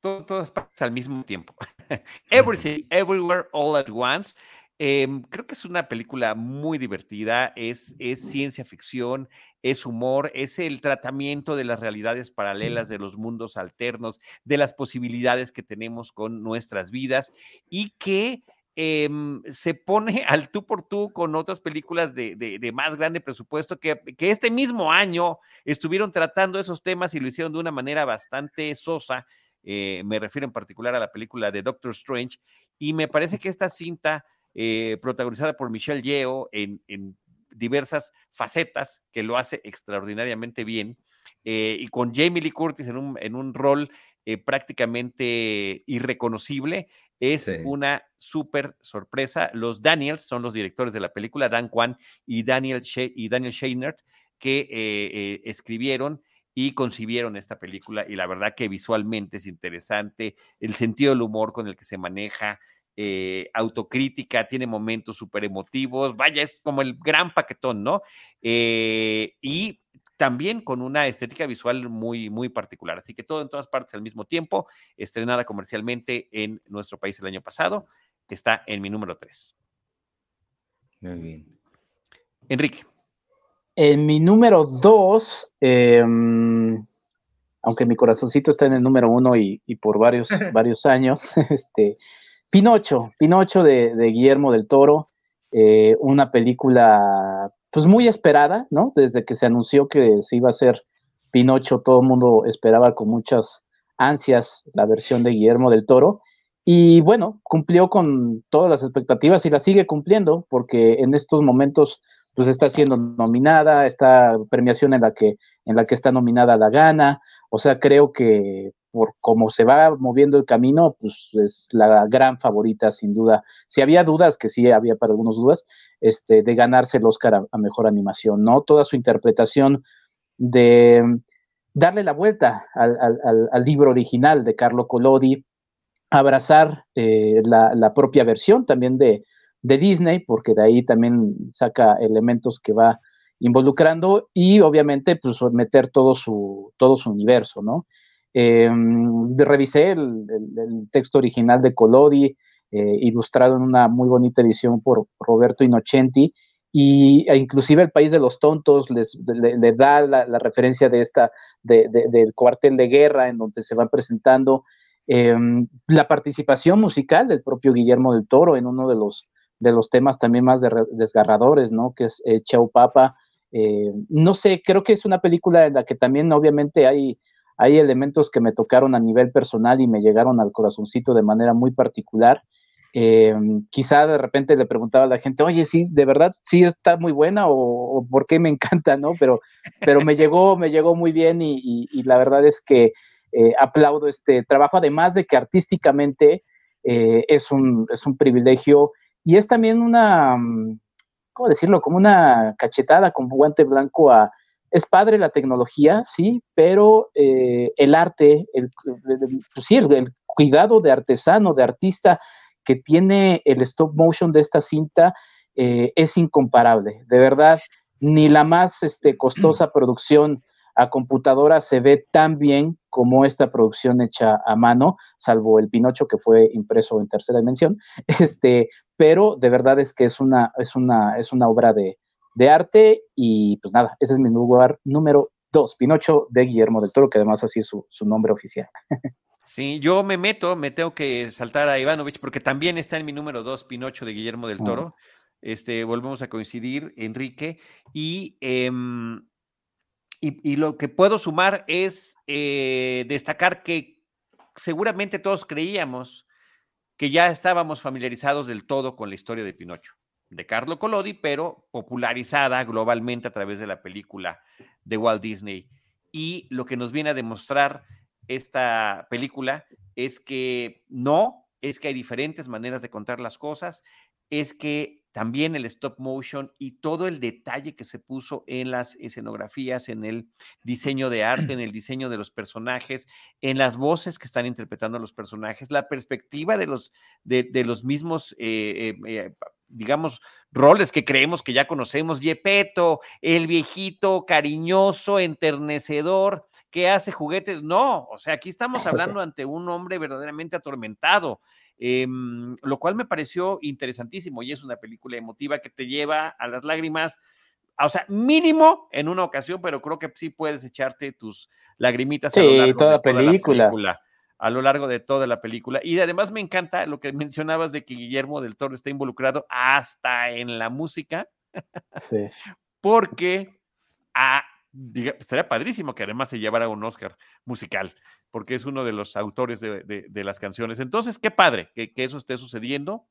todas partes al mismo tiempo. Everything, Everywhere, All at Once. Em, creo que es una película muy divertida, es, es ciencia ficción, es humor, es el tratamiento de las realidades paralelas, de los mundos alternos, de las posibilidades que tenemos con nuestras vidas y que em, se pone al tú por tú con otras películas de, más grande presupuesto que, que, este mismo año estuvieron tratando esos temas y lo hicieron de una manera bastante sosa. Eh, me refiero en particular a la película de Doctor Strange y me parece que esta cinta eh, protagonizada por Michelle Yeo en, diversas facetas, que lo hace extraordinariamente bien, eh, y con Jamie Lee Curtis en un, en un rol eh, prácticamente irreconocible. Es una súper sorpresa. Los Daniels son los directores de la película, Dan Kwan y Daniel, y Daniel Scheinert, que escribieron y concibieron esta película y la verdad que visualmente es interesante, el sentido del humor con el que se maneja, eh, autocrítica, tiene momentos súper emotivos, vaya, es como el gran paquetón, ¿no? Eh, y también con una estética visual muy, muy particular. Así que todo en todas partes al mismo tiempo, estrenada comercialmente en nuestro país el año pasado, está en mi número 3. Muy bien. Enrique. En mi número 2, em, aunque mi corazoncito está en el número 1 y, y, por varios, varios años, este, Pinocho, Pinocho de, Guillermo del Toro, eh, una película pues muy esperada, ¿no? Desde que se anunció que se iba a hacer Pinocho, todo el mundo esperaba con muchas ansias la versión de Guillermo del Toro. Y bueno, cumplió con todas las expectativas y la sigue cumpliendo porque en estos momentos pues está siendo nominada, esta premiación en la que en la que está nominada la gana, o sea, creo que por cómo se va moviendo el camino, pues es la gran favorita, sin duda. Si había dudas, que sí había para algunos dudas, este, de ganarse el Oscar a, mejor animación, ¿no? Toda su interpretación de darle la vuelta al, libro original de Carlo Collodi, abrazar eh, la, propia versión también de, de Disney, porque de ahí también saca elementos que va involucrando y obviamente pues meter todo su, todo su universo, ¿no? Eh, revisé el, texto original de Colodi, eh, ilustrado en una muy bonita edición por Roberto Innocenti, y e inclusive el país de los tontos les le, da la, referencia de esta del cuartel de guerra en donde se van presentando em, la participación musical del propio Guillermo del Toro en uno de los de los temas también más desgarradores, ¿no? Que es eh, Papa, eh, no sé, creo que es una película en la que también obviamente hay, hay elementos que me tocaron a nivel personal y me llegaron al corazoncito de manera muy particular. Eh, quizá de repente le preguntaba a la gente, oye, sí, de verdad, sí está muy buena o, por qué me encanta, ¿no? Pero, pero me llegó, me llegó muy bien y, la verdad es que eh, aplaudo este trabajo, además de que artísticamente es, un, es un privilegio y es también una, ¿cómo decirlo? Como una cachetada con guante blanco a, es padre la tecnología, sí, pero eh, el arte, el, pues sí, el, cuidado de artesano, de artista que tiene el stop motion de esta cinta eh, es incomparable. De verdad, ni la más este, costosa producción a computadora se ve tan bien como esta producción hecha a mano, salvo el Pinocho que fue impreso en tercera dimensión, este, pero de verdad es que es una, es una, es una obra de, arte y pues nada, ese es mi lugar número dos, Pinocho de Guillermo del Toro, que además así es su, nombre oficial. Sí, yo me meto, me tengo que saltar a Ivanovich porque también está en mi número dos, Pinocho de Guillermo del Toro. Este, volvemos a coincidir, Enrique, y em, y, lo que puedo sumar es eh, destacar que seguramente todos creíamos que ya estábamos familiarizados del todo con la historia de Pinocho, de Carlo Collodi, pero popularizada globalmente a través de la película de Walt Disney. Y lo que nos viene a demostrar esta película es que no, es que hay diferentes maneras de contar las cosas, es que también el stop motion y todo el detalle que se puso en las escenografías, en el diseño de arte, en el diseño de los personajes, en las voces que están interpretando los personajes, la perspectiva de los, de, los mismos, eh, eh, eh, digamos, roles que creemos que ya conocemos, Yepeto, el viejito cariñoso, enternecedor, que hace juguetes. No, o sea, aquí estamos hablando ante un hombre verdaderamente atormentado, Em, lo cual me pareció interesantísimo y es una película emotiva que te lleva a las lágrimas, o sea, mínimo en una ocasión, pero creo que sí puedes echarte tus lagrimitas a lo largo toda de toda película. la película. A lo largo de toda la película. Y además me encanta lo que mencionabas de que Guillermo del Toro está involucrado hasta en la música. Sí. Porque a, estaría padrísimo que además se llevara un Oscar musical porque es uno de los autores de, las canciones. Entonces, qué padre que, eso esté sucediendo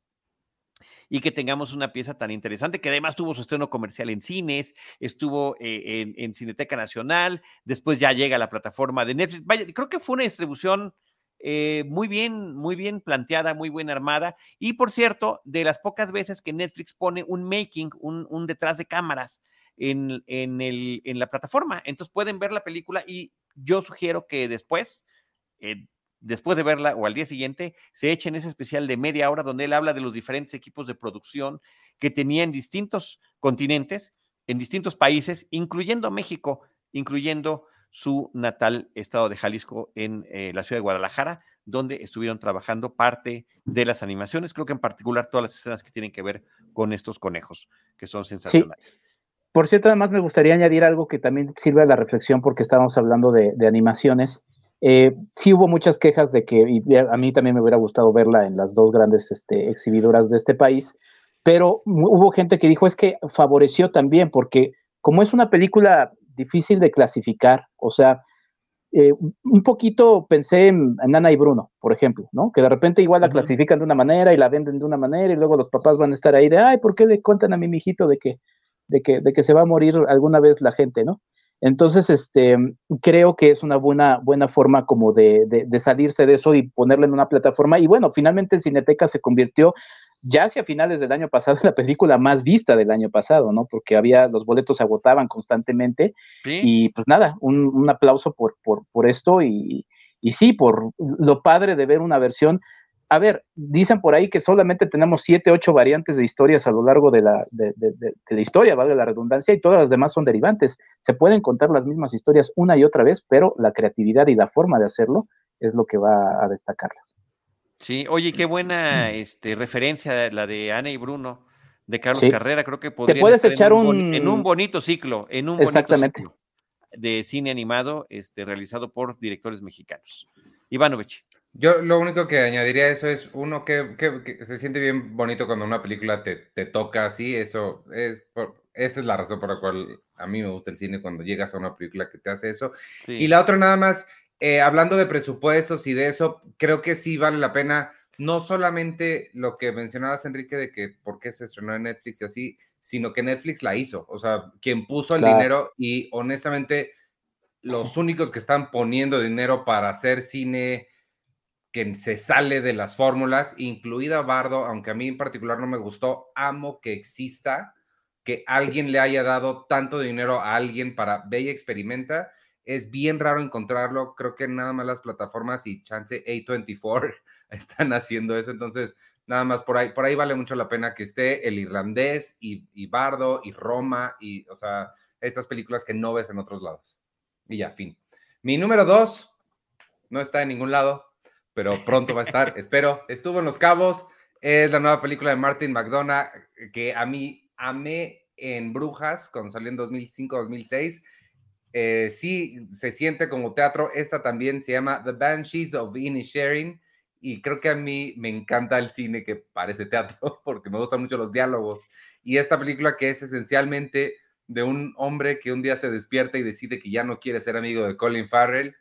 y que tengamos una pieza tan interesante, que además tuvo su estreno comercial en cines, estuvo eh, en, Cineteca Nacional, después ya llega a la plataforma de Netflix. Vaya, creo que fue una distribución eh, muy bien, muy bien planteada, muy bien armada. Y por cierto, de las pocas veces que Netflix pone un making, un, detrás de cámaras en, en, el, en la plataforma. Entonces pueden ver la película y yo sugiero que después, eh, después de verla o al día siguiente, se echen ese especial de media hora donde él habla de los diferentes equipos de producción que tenía en distintos continentes, en distintos países, incluyendo México, incluyendo su natal estado de Jalisco en eh, la ciudad de Guadalajara, donde estuvieron trabajando parte de las animaciones, creo que en particular todas las escenas que tienen que ver con estos conejos, que son sensacionales. Por cierto, además me gustaría añadir algo que también sirve a la reflexión porque estábamos hablando de, animaciones. Eh, sí hubo muchas quejas de que, y a mí también me hubiera gustado verla en las dos grandes este, exhibidoras de este país, pero hubo gente que dijo es que favoreció también porque como es una película difícil de clasificar, o sea, eh, un poquito pensé en, Ana y Bruno, por ejemplo, ¿no? Que de repente igual la clasifican de una manera y la venden de una manera y luego los papás van a estar ahí de, ay, ¿por qué le cuentan a mi mijito de que de que, de que se va a morir alguna vez la gente, ¿no? Entonces, este, creo que es una buena, buena forma como de, de, salirse de eso y ponerla en una plataforma. Y bueno, finalmente Cineteca se convirtió ya hacia finales del año pasado la película más vista del año pasado, ¿no? Porque había, los boletos se agotaban constantemente. Y pues nada, un, un aplauso por, por, por esto y, y sí, por lo padre de ver una versión a ver, dicen por ahí que solamente tenemos siete, ocho variantes de historias a lo largo de la, de, la historia, vale la redundancia, y todas las demás son derivantes. Se pueden contar las mismas historias una y otra vez, pero la creatividad y la forma de hacerlo es lo que va a destacarlas. Sí, oye, qué buena este, referencia la de Ana y Bruno, de Carlos Carrera, creo que podría puedes echar en un, en un bonito ciclo, en un bonito ciclo de cine animado este, realizado por directores mexicanos. Ivanovich. Yo lo único que añadiría a eso es, uno, que, se siente bien bonito cuando una película te, toca así, eso es, esa es la razón por la cual a mí me gusta el cine cuando llegas a una película que te hace eso. Y la otra nada más, eh, hablando de presupuestos y de eso, creo que sí vale la pena, no solamente lo que mencionabas, Enrique, de que por qué se estrenó en Netflix y así, sino que Netflix la hizo, o sea, quien puso el dinero y honestamente los únicos que están poniendo dinero para hacer cine que se sale de las fórmulas, incluida Bardo, aunque a mí en particular no me gustó, amo que exista, que alguien le haya dado tanto dinero a alguien para ve y experimenta. Es bien raro encontrarlo. Creo que nada más las plataformas y chance A24 están haciendo eso. Entonces, nada más por ahí, por ahí vale mucho la pena que esté el irlandés y, y Bardo y Roma y, o sea, estas películas que no ves en otros lados. Y ya, fin. Mi número dos no está en ningún lado, pero pronto va a estar, espero. Estuvo en Los Cabos, es la nueva película de Martin McDonough que a mí amé en Brujas cuando salió en 2005-2006. Eh, sí, se siente como teatro. Esta también se llama The Banshees of Sharing y creo que a mí me encanta el cine que parece teatro porque me gustan mucho los diálogos. Y esta película que es esencialmente de un hombre que un día se despierta y decide que ya no quiere ser amigo de Colin Farrell.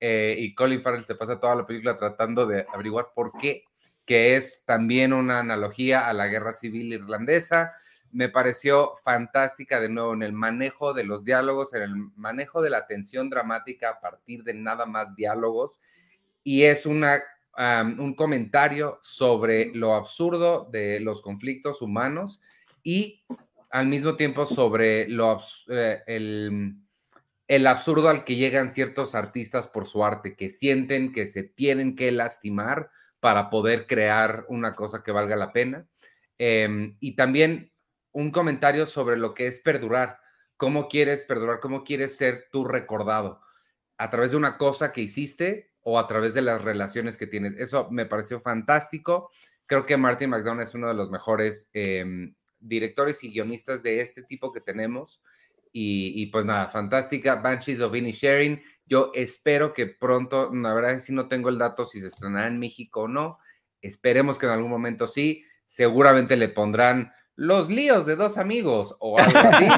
Eh, y Colin Farrell se pasa toda la película tratando de averiguar por qué, que es también una analogía a la guerra civil irlandesa. Me pareció fantástica de nuevo en el manejo de los diálogos, en el manejo de la tensión dramática a partir de nada más diálogos. Y es una, un comentario sobre lo absurdo de los conflictos humanos y al mismo tiempo sobre lo, eh, el, el absurdo al que llegan ciertos artistas por su arte, que sienten que se tienen que lastimar para poder crear una cosa que valga la pena. Em, y también un comentario sobre lo que es perdurar, cómo quieres perdurar, cómo quieres ser tú recordado, a través de una cosa que hiciste o a través de las relaciones que tienes. Eso me pareció fantástico. Creo que Martin McDonald es uno de los mejores em, directores y guionistas de este tipo que tenemos. Y, pues nada, fantástica. Banshees of Sharing. Yo espero que pronto, la verdad es si no tengo el dato si se estrenará en México o no. Esperemos que en algún momento sí. Seguramente le pondrán los líos de dos amigos o algo así.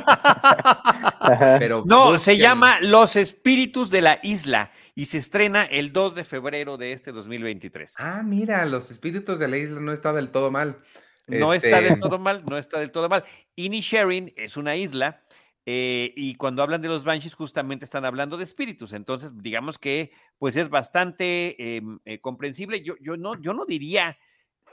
Pero no, se llama Los Espíritus de la Isla y se estrena el 2 de febrero de este 2023. Ah, mira, Los Espíritus de la Isla no está del todo mal. No está del este todo mal, no está del todo mal. Inisherin es una isla eh, y cuando hablan de los Banshees justamente están hablando de espíritus. Entonces, digamos que pues es bastante em, eh, comprensible. Yo, yo, no, yo no diría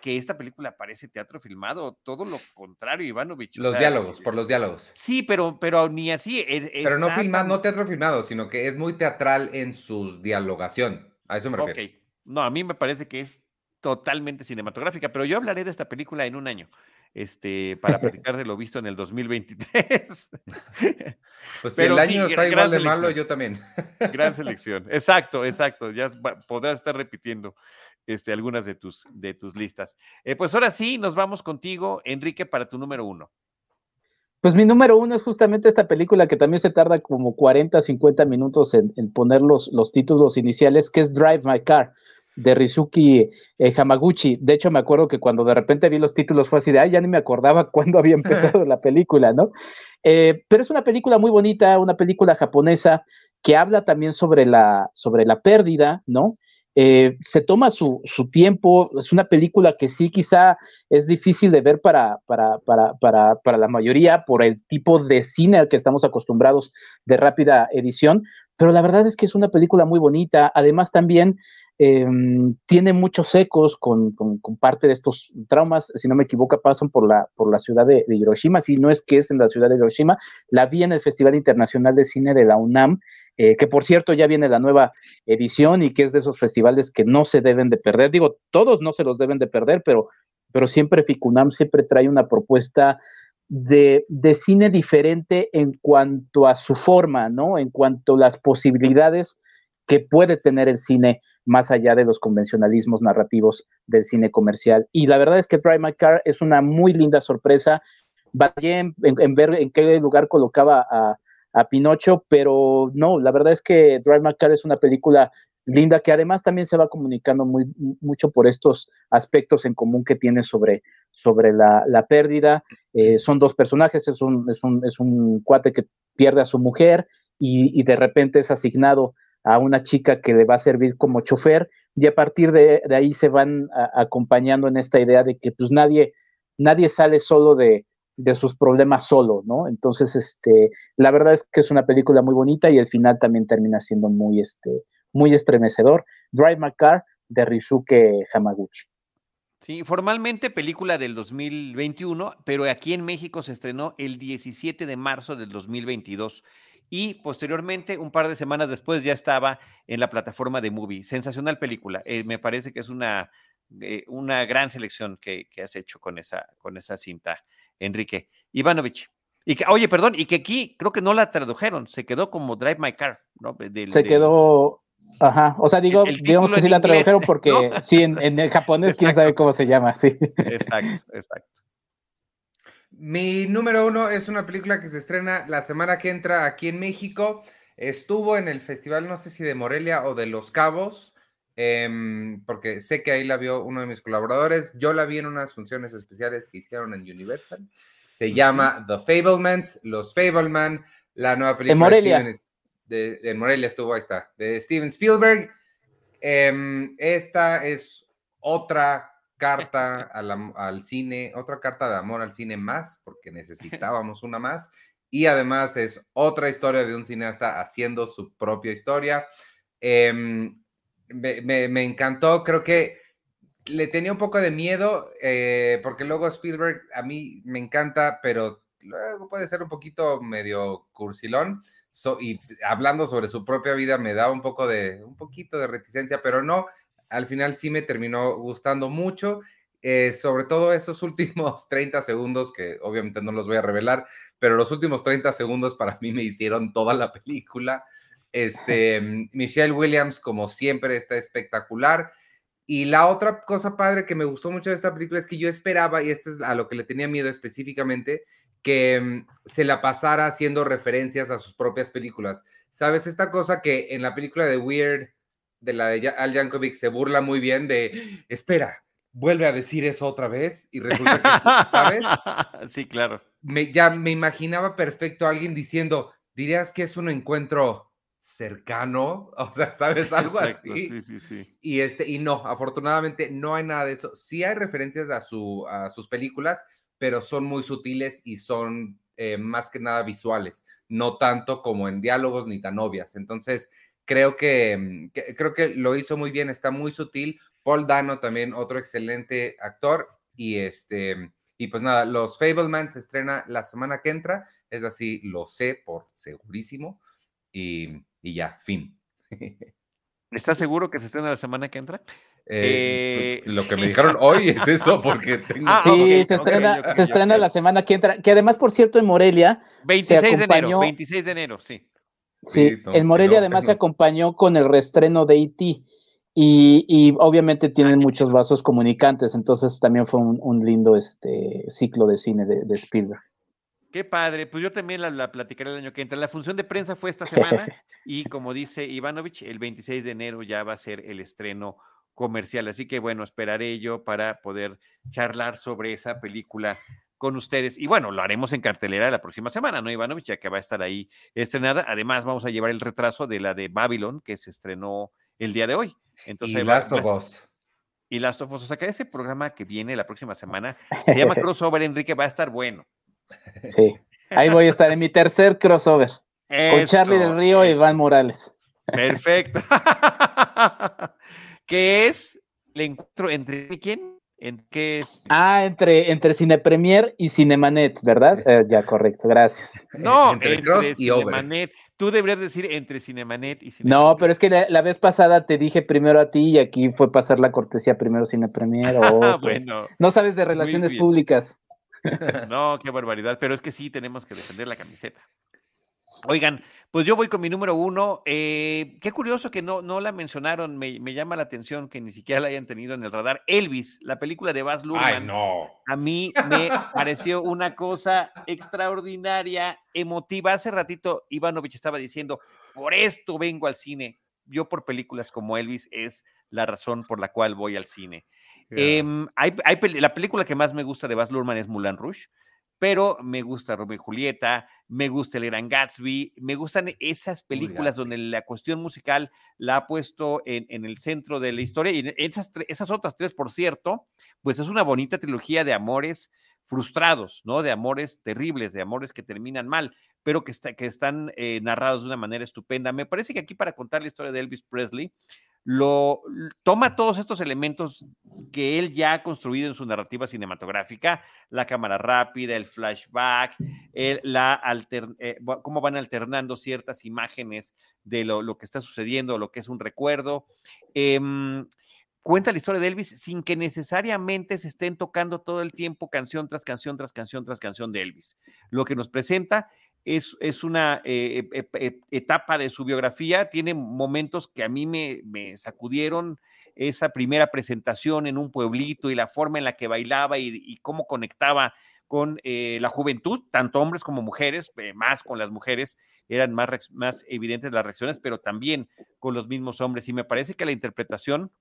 que esta película parece teatro filmado, todo lo contrario, Ivanovich. Los diálogos, por los diálogos. Sí, pero, pero ni así. E, pero no filmado, no teatro filmado, sino que es muy teatral en su dialogación. A eso me refiero. Ok. No, a mí me parece que es totalmente cinematográfica, pero yo hablaré de esta película en un año, este, para platicar de lo visto en el 2023. Pues si el año está igual de malo, yo también. Gran selección, exacto, exacto, ya podrás estar repitiendo este, algunas de tus, de tus listas. Eh, pues ahora sí, nos vamos contigo, Enrique, para tu número uno. Pues mi número uno es justamente esta película que también se tarda como 40, 50 minutos en, en poner los, los títulos iniciales, que es Drive My Car de Rizuki eh, Hamaguchi. De hecho, me acuerdo que cuando de repente vi los títulos fue así de, ay, ya ni me acordaba cuándo había empezado la película, ¿no? Eh, pero es una película muy bonita, una película japonesa que habla también sobre la, sobre la pérdida, ¿no? Eh, se toma su, su, tiempo, es una película que sí quizá es difícil de ver para, para, para, para, la mayoría por el tipo de cine al que estamos acostumbrados de rápida edición, pero la verdad es que es una película muy bonita, además también Em, tiene muchos ecos con, parte de estos traumas, si no me equivoco, pasan por la, por la ciudad de, Hiroshima, si no es que es en la ciudad de Hiroshima, la vi en el Festival Internacional de Cine de la UNAM, eh, que por cierto ya viene la nueva edición y que es de esos festivales que no se deben de perder, digo, todos no se los deben de perder, pero, pero siempre FICUNAM siempre trae una propuesta de, de, cine diferente en cuanto a su forma, ¿no? En cuanto a las posibilidades que puede tener el cine más allá de los convencionalismos narrativos del cine comercial. Y la verdad es que Drive My Car es una muy linda sorpresa. Vaya en, ver en qué lugar colocaba a, Pinocho, pero no, la verdad es que Drive My Car es una película linda, que además también se va comunicando muy, mucho por estos aspectos en común que tiene sobre, sobre la, la pérdida. Eh, son dos personajes, es un, es, un, es un cuate que pierde a su mujer y, y, de repente es asignado a una chica que le va a servir como chofer y a partir de, de ahí se van a, acompañando en esta idea de que pues nadie, nadie sale solo de, de sus problemas solo, ¿no? Entonces, este, la verdad es que es una película muy bonita y el final también termina siendo muy, este, muy estremecedor. Drive My Car de Rizuke Hamaguchi. Sí, formalmente película del 2021, pero aquí en México se estrenó el 17 de marzo del 2022 y posteriormente, un par de semanas después, ya estaba en la plataforma de Movie. Sensacional película. Eh, me parece que es una, eh, una gran selección que, que, has hecho con esa, con esa cinta, Enrique. Ivanovich. Y que, oye, perdón, y que aquí creo que no la tradujeron, se quedó como Drive My Car, ¿no? Del, se quedó, ajá, o sea, digo, digamos que sí la tradujeron porque ¿no? sí, en, en, el japonés, exacto. quién sabe cómo se llama, sí. Exacto, exacto. Mi número uno es una película que se estrena la semana que entra aquí en México. Estuvo en el festival, no sé si de Morelia o de Los Cabos, eh, porque sé que ahí la vio uno de mis colaboradores. Yo la vi en unas funciones especiales que hicieron en Universal. Se llama The Fablemans, Los Fableman, la nueva película en Morelia. de, Steven, de, de, Morelia estuvo, ahí está, de Steven Spielberg. Eh, esta es otra carta al, al, cine, otra carta de amor al cine más, porque necesitábamos una más. Y además es otra historia de un cineasta haciendo su propia historia. Eh, me, encantó, creo que le tenía un poco de miedo, eh, porque luego Spielberg a mí me encanta, pero luego puede ser un poquito medio cursilón. Y hablando sobre su propia vida me da un poco de, un poquito de reticencia, pero no, al final sí me terminó gustando mucho, eh, sobre todo esos últimos 30 segundos, que obviamente no los voy a revelar, pero los últimos 30 segundos para mí me hicieron toda la película. Este, Michelle Williams, como siempre, está espectacular. Y la otra cosa padre que me gustó mucho de esta película es que yo esperaba, y esto es a lo que le tenía miedo específicamente, que um, se la pasara haciendo referencias a sus propias películas. ¿Sabes? Esta cosa que en la película de Weird de la de Al Yankovic se burla muy bien de, espera, vuelve a decir eso otra vez y resulta que, ¿sabes? Sí, claro. Me, ya me imaginaba perfecto a alguien diciendo, dirías que es un encuentro cercano, o sea, ¿sabes? Algo Exacto, así. Sí, sí, sí. Y, este, y no, afortunadamente no hay nada de eso. Sí hay referencias a, su, a sus películas, pero son muy sutiles y son eh, más que nada visuales, no tanto como en diálogos ni tan obvias. Entonces, creo que, que, creo que lo hizo muy bien, está muy sutil. Paul Dano también, otro excelente actor. Y este, y pues nada, Los Fableman se estrena la semana que entra, es así, lo sé por segurísimo. Y, y ya, fin. ¿Estás seguro que se estrena la semana que entra? Eh, eh, lo que me dijeron hoy es eso, porque tengo... ah, sí, okay, se estrena, okay, okay, se estrena la semana que entra, que además, por cierto, en Morelia. 26 se acompañó... de enero, 26 de enero, sí. Sí, sí no, en Morelia no, además no. se acompañó con el restreno de E.T. Y, y, obviamente tienen muchos vasos comunicantes, entonces también fue un, un lindo este, ciclo de cine de, de, Spielberg. Qué padre, pues yo también la, la, platicaré el año que entra. La función de prensa fue esta semana y como dice Ivanovich, el 26 de enero ya va a ser el estreno comercial, así que bueno, esperaré yo para poder charlar sobre esa película con ustedes. Y bueno, lo haremos en cartelera la próxima semana, ¿no, Ivanovich? Ya que va a estar ahí estrenada. Además, vamos a llevar el retraso de la de Babylon, que se estrenó el día de hoy. Entonces, y Last of Us. Y Last of Us. O sea, que ese programa que viene la próxima semana se llama Crossover, Enrique, va a estar bueno. Sí, ahí voy a estar en mi tercer crossover. Esto, con Charlie del Río esto. y Iván Morales. Perfecto. ¿Qué es el encuentro entre quién? ¿En qué es? Ah, entre, entre Cine Premier y Cinemanet, ¿verdad? Eh, ya, correcto, gracias. No, entre, entre Cinemanet. Tú deberías decir entre Cinemanet y Cinemanet. No, pero es que la, la, vez pasada te dije primero a ti y aquí fue pasar la cortesía primero Cine Premier. Oh, pues. bueno, no sabes de relaciones públicas. No, qué barbaridad, pero es que sí tenemos que defender la camiseta. Oigan, pues yo voy con mi número uno. Eh, qué curioso que no, no la mencionaron. Me, me, llama la atención que ni siquiera la hayan tenido en el radar. Elvis, la película de Baz Luhrmann. Ay, no. A mí me pareció una cosa extraordinaria, emotiva. Hace ratito Ivanovich estaba diciendo, por esto vengo al cine. yo por películas como Elvis es la razón por la cual voy al cine. Em, hay, la película que más me gusta de Baz Luhrmann es Mulan Rouge, pero me gusta Romeo y Julieta, me gusta El Gran Gatsby, me gustan esas películas donde la cuestión musical la ha puesto en, el centro de la historia. Y esas, esas otras tres, por cierto, pues es una bonita trilogía de amores frustrados, ¿no? De amores terribles, de amores que terminan mal, pero que, que están eh, narrados de una manera estupenda. Me parece que aquí para contar la historia de Elvis Presley, lo toma todos estos elementos que él ya ha construido en su narrativa cinematográfica, la cámara rápida, el flashback, la eh, cómo van alternando ciertas imágenes de lo, que está sucediendo, lo que es un recuerdo. Em, cuenta la historia de Elvis sin que necesariamente se estén tocando todo el tiempo canción tras canción, tras canción, tras canción de Elvis. Lo que nos presenta es, una eh, etapa de su biografía, tiene momentos que a mí me, sacudieron esa primera presentación en un pueblito y la forma en la que bailaba y, cómo conectaba con eh, la juventud, tanto hombres como mujeres, eh, más con las mujeres, eran más, más evidentes las reacciones, pero también con los mismos hombres. Y me parece que la interpretación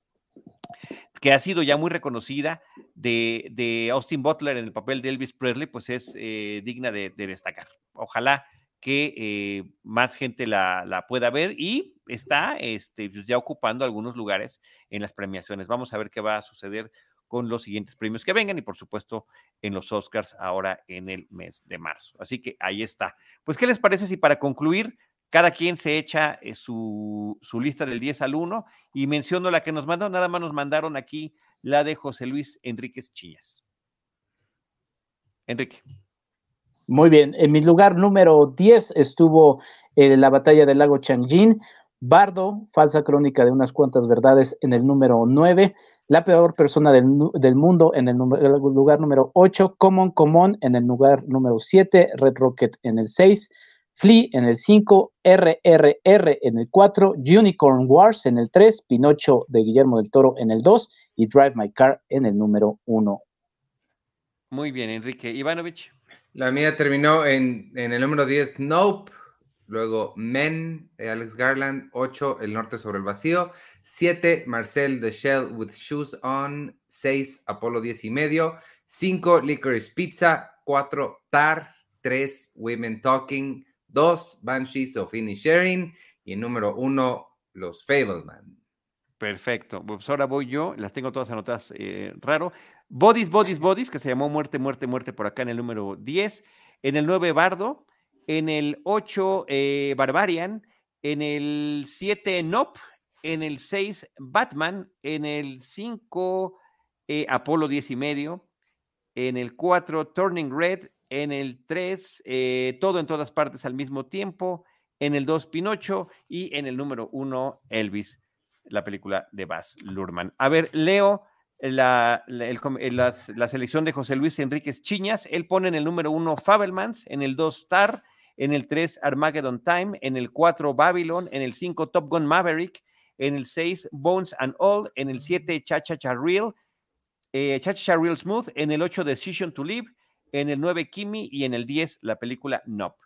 que ha sido ya muy reconocida de, Austin Butler en el papel de Elvis Presley, pues es digna de, destacar ojalá que eh, más gente la, pueda ver y está este, pues, ya ocupando algunos lugares en las premiaciones. Vamos a ver qué va a suceder con los siguientes premios que vengan y por supuesto en los Oscars ahora en el mes de marzo. Así que ahí está. Pues, ¿qué les parece si para concluir cada quien se echa eh, su, lista del 10 al 1 y menciono la que nos mandó, nada más nos mandaron aquí la de José Luis Enríquez Chiñas. Enrique. Muy bien, en mi lugar número 10 estuvo eh, la batalla del lago Changjin, Bardo, falsa crónica de unas cuantas verdades en el número 9, la peor persona del, mundo en el, lugar número 8, Common Common en el lugar número 7, Red Rocket en el 6, Flea en el 5, RRR en el 4, Unicorn Wars en el 3, Pinocho de Guillermo del Toro en el 2 y Drive My Car en el número 1. Muy bien, Enrique. Ivanovich. La mía terminó en, el número 10, Nope. Luego Men, de Alex Garland. 8, El Norte sobre el Vacío. 7, Marcel The Shell with Shoes On. 6, Apolo 10 y medio. 5, Licorice Pizza. 4, Tar. 3, Women Talking. 2, Banshees of Sharing. Y el número 1, Los Fableman. Perfecto. Pues ahora voy yo. Las tengo todas anotadas eh, raro. Bodies, Bodies, Bodies, que se llamó Muerte, Muerte, Muerte por acá en el número 10. En el 9, Bardo. En el 8, eh, Barbarian. En el 7, Nop. En el 6, Batman. En el 5, eh, Apolo 10 y medio. En el 4, Turning Red. En el 3, eh, Todo en todas partes al mismo tiempo. En el 2, Pinocho. Y en el número 1, Elvis, la película de Baz Luhrmann. A ver, Leo la, la, selección de José Luis Enríquez Chiñas. Él pone en el número uno Fabelmans, en el dos Star, en el tres Armageddon Time, en el cuatro Babylon, en el cinco Top Gun Maverick, en el seis Bones and All, en el siete Cha Cha Cha Real, eh, Cha Cha Real Smooth, en el ocho Decision to Live, en el nueve Kimi y en el diez la película Nope.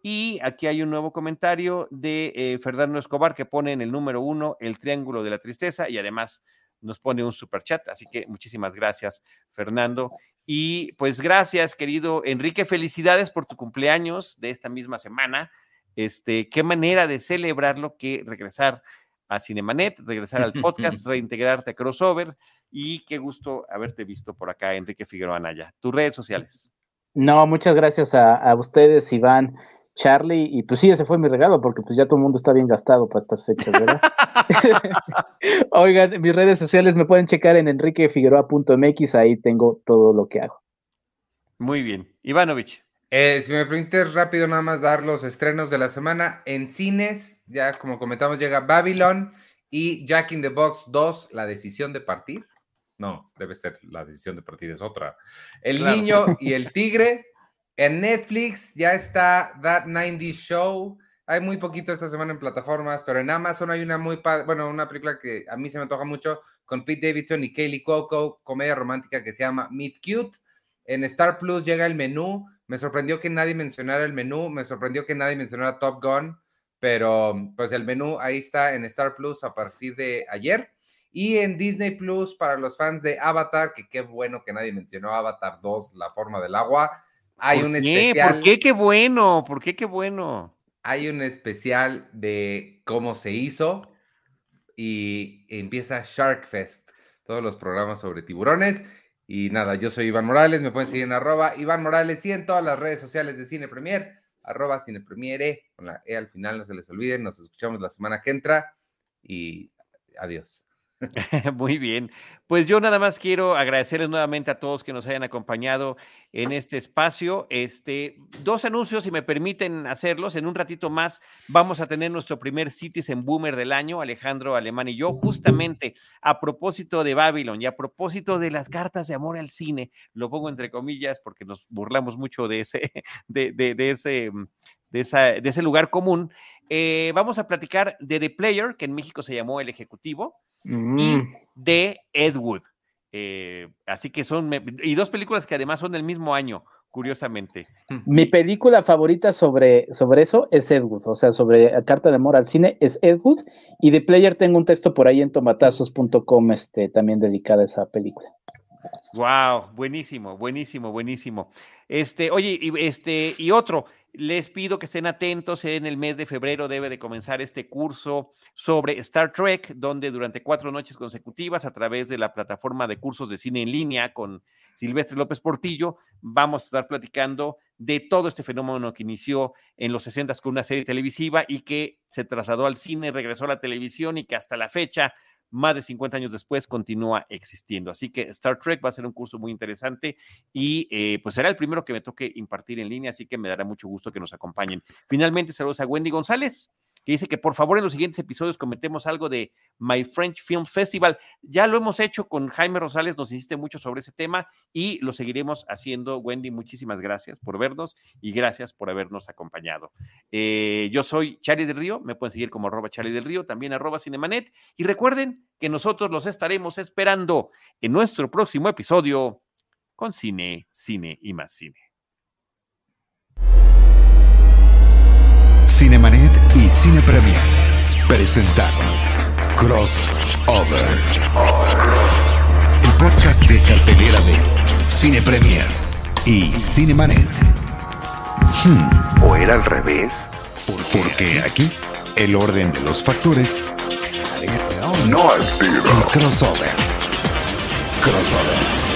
Y aquí hay un nuevo comentario de eh, Fernando Escobar que pone en el número uno el Triángulo de la Tristeza y además nos pone un super chat. Así que muchísimas gracias, Fernando. Y pues gracias, querido Enrique. Felicidades por tu cumpleaños de esta misma semana. Este, qué manera de celebrarlo que regresar a Cinemanet, regresar al podcast, reintegrarte a Crossover y qué gusto haberte visto por acá, Enrique Figueroa Anaya. Tus redes sociales. No, muchas gracias a, a ustedes, Iván. Charlie, y pues sí, ese fue mi regalo, porque pues ya todo el mundo está bien gastado para estas fechas, ¿verdad? Oigan, mis redes sociales me pueden checar en enriquefigueroa.mx, ahí tengo todo lo que hago. Muy bien. Ivanovich. Eh, si me permites rápido nada más dar los estrenos de la semana en cines, ya como comentamos llega Babylon y Jack in the Box 2, La decisión de partir. No, debe ser la decisión de partir, es otra. El niño y el tigre, en Netflix ya está That 90 Show. Hay muy poquito esta semana en plataformas, pero en Amazon hay una muy bueno, una película que a mí se me antoja mucho con Pete Davidson y Kaylee Cuoco, comedia romántica que se llama Meet Cute. En Star Plus llega el menú. Me sorprendió que nadie mencionara el menú, me sorprendió que nadie mencionara Top Gun, pero pues el menú ahí está en Star Plus a partir de ayer y en Disney Plus para los fans de Avatar, que qué bueno que nadie mencionó Avatar 2, La forma del agua. Hay un especial. ¿Por qué qué bueno? ¿Por qué qué bueno? Hay un especial de cómo se hizo y empieza Shark Fest, todos los programas sobre tiburones. Y nada, yo soy Iván Morales, me pueden seguir en arroba Iván Morales y en todas las redes sociales de Cine Premier, arroba Cine Premiere, con la E al final, no se les olviden, nos escuchamos la semana que entra y adiós. Muy bien. Pues yo nada más quiero agradecerles nuevamente a todos que nos hayan acompañado en este espacio. Este, dos anuncios, si me permiten hacerlos. En un ratito más vamos a tener nuestro primer Citizen Boomer del año, Alejandro Alemán y yo, justamente a propósito de Babylon y a propósito de las cartas de amor al cine. Lo pongo entre comillas porque nos burlamos mucho de ese, de, de, ese, de, esa, de ese lugar común. Eh, vamos a platicar de The Player, que en México se llamó El Ejecutivo y mm. de Ed Wood. Eh, así que son, y dos películas que además son del mismo año, curiosamente. Mi película favorita sobre, sobre eso es Ed Wood, o sea, sobre Carta de Amor al Cine es Ed Wood, y de Player tengo un texto por ahí en tomatazos.com este, también dedicado a esa película. Wow, buenísimo, buenísimo, buenísimo. Este, oye, y, este, y otro, les pido que estén atentos. En el mes de febrero debe de comenzar este curso sobre Star Trek, donde durante cuatro noches consecutivas, a través de la plataforma de cursos de cine en línea con Silvestre López Portillo, vamos a estar platicando de todo este fenómeno que inició en los 60 con una serie televisiva y que se trasladó al cine, regresó a la televisión y que hasta la fecha más de 50 años después continúa existiendo. Así que Star Trek va a ser un curso muy interesante y eh, pues será el primero que me toque impartir en línea, así que me dará mucho gusto que nos acompañen. Finalmente, saludos a Wendy González que dice que por favor en los siguientes episodios comentemos algo de My French Film Festival. Ya lo hemos hecho con Jaime Rosales, nos insiste mucho sobre ese tema y lo seguiremos haciendo. Wendy, muchísimas gracias por vernos y gracias por habernos acompañado. Eh, yo soy Charlie del Río, me pueden seguir como arroba Charlie del Río, también arroba Cinemanet y recuerden que nosotros los estaremos esperando en nuestro próximo episodio con Cine, Cine y más Cine. Cinemanet y Cine Premier presentaron Crossover. El podcast de cartelera de Cine Premier y Cinemanet. Hmm. ¿O era al revés? Porque aquí el orden de los factores no altera. El crossover. Crossover.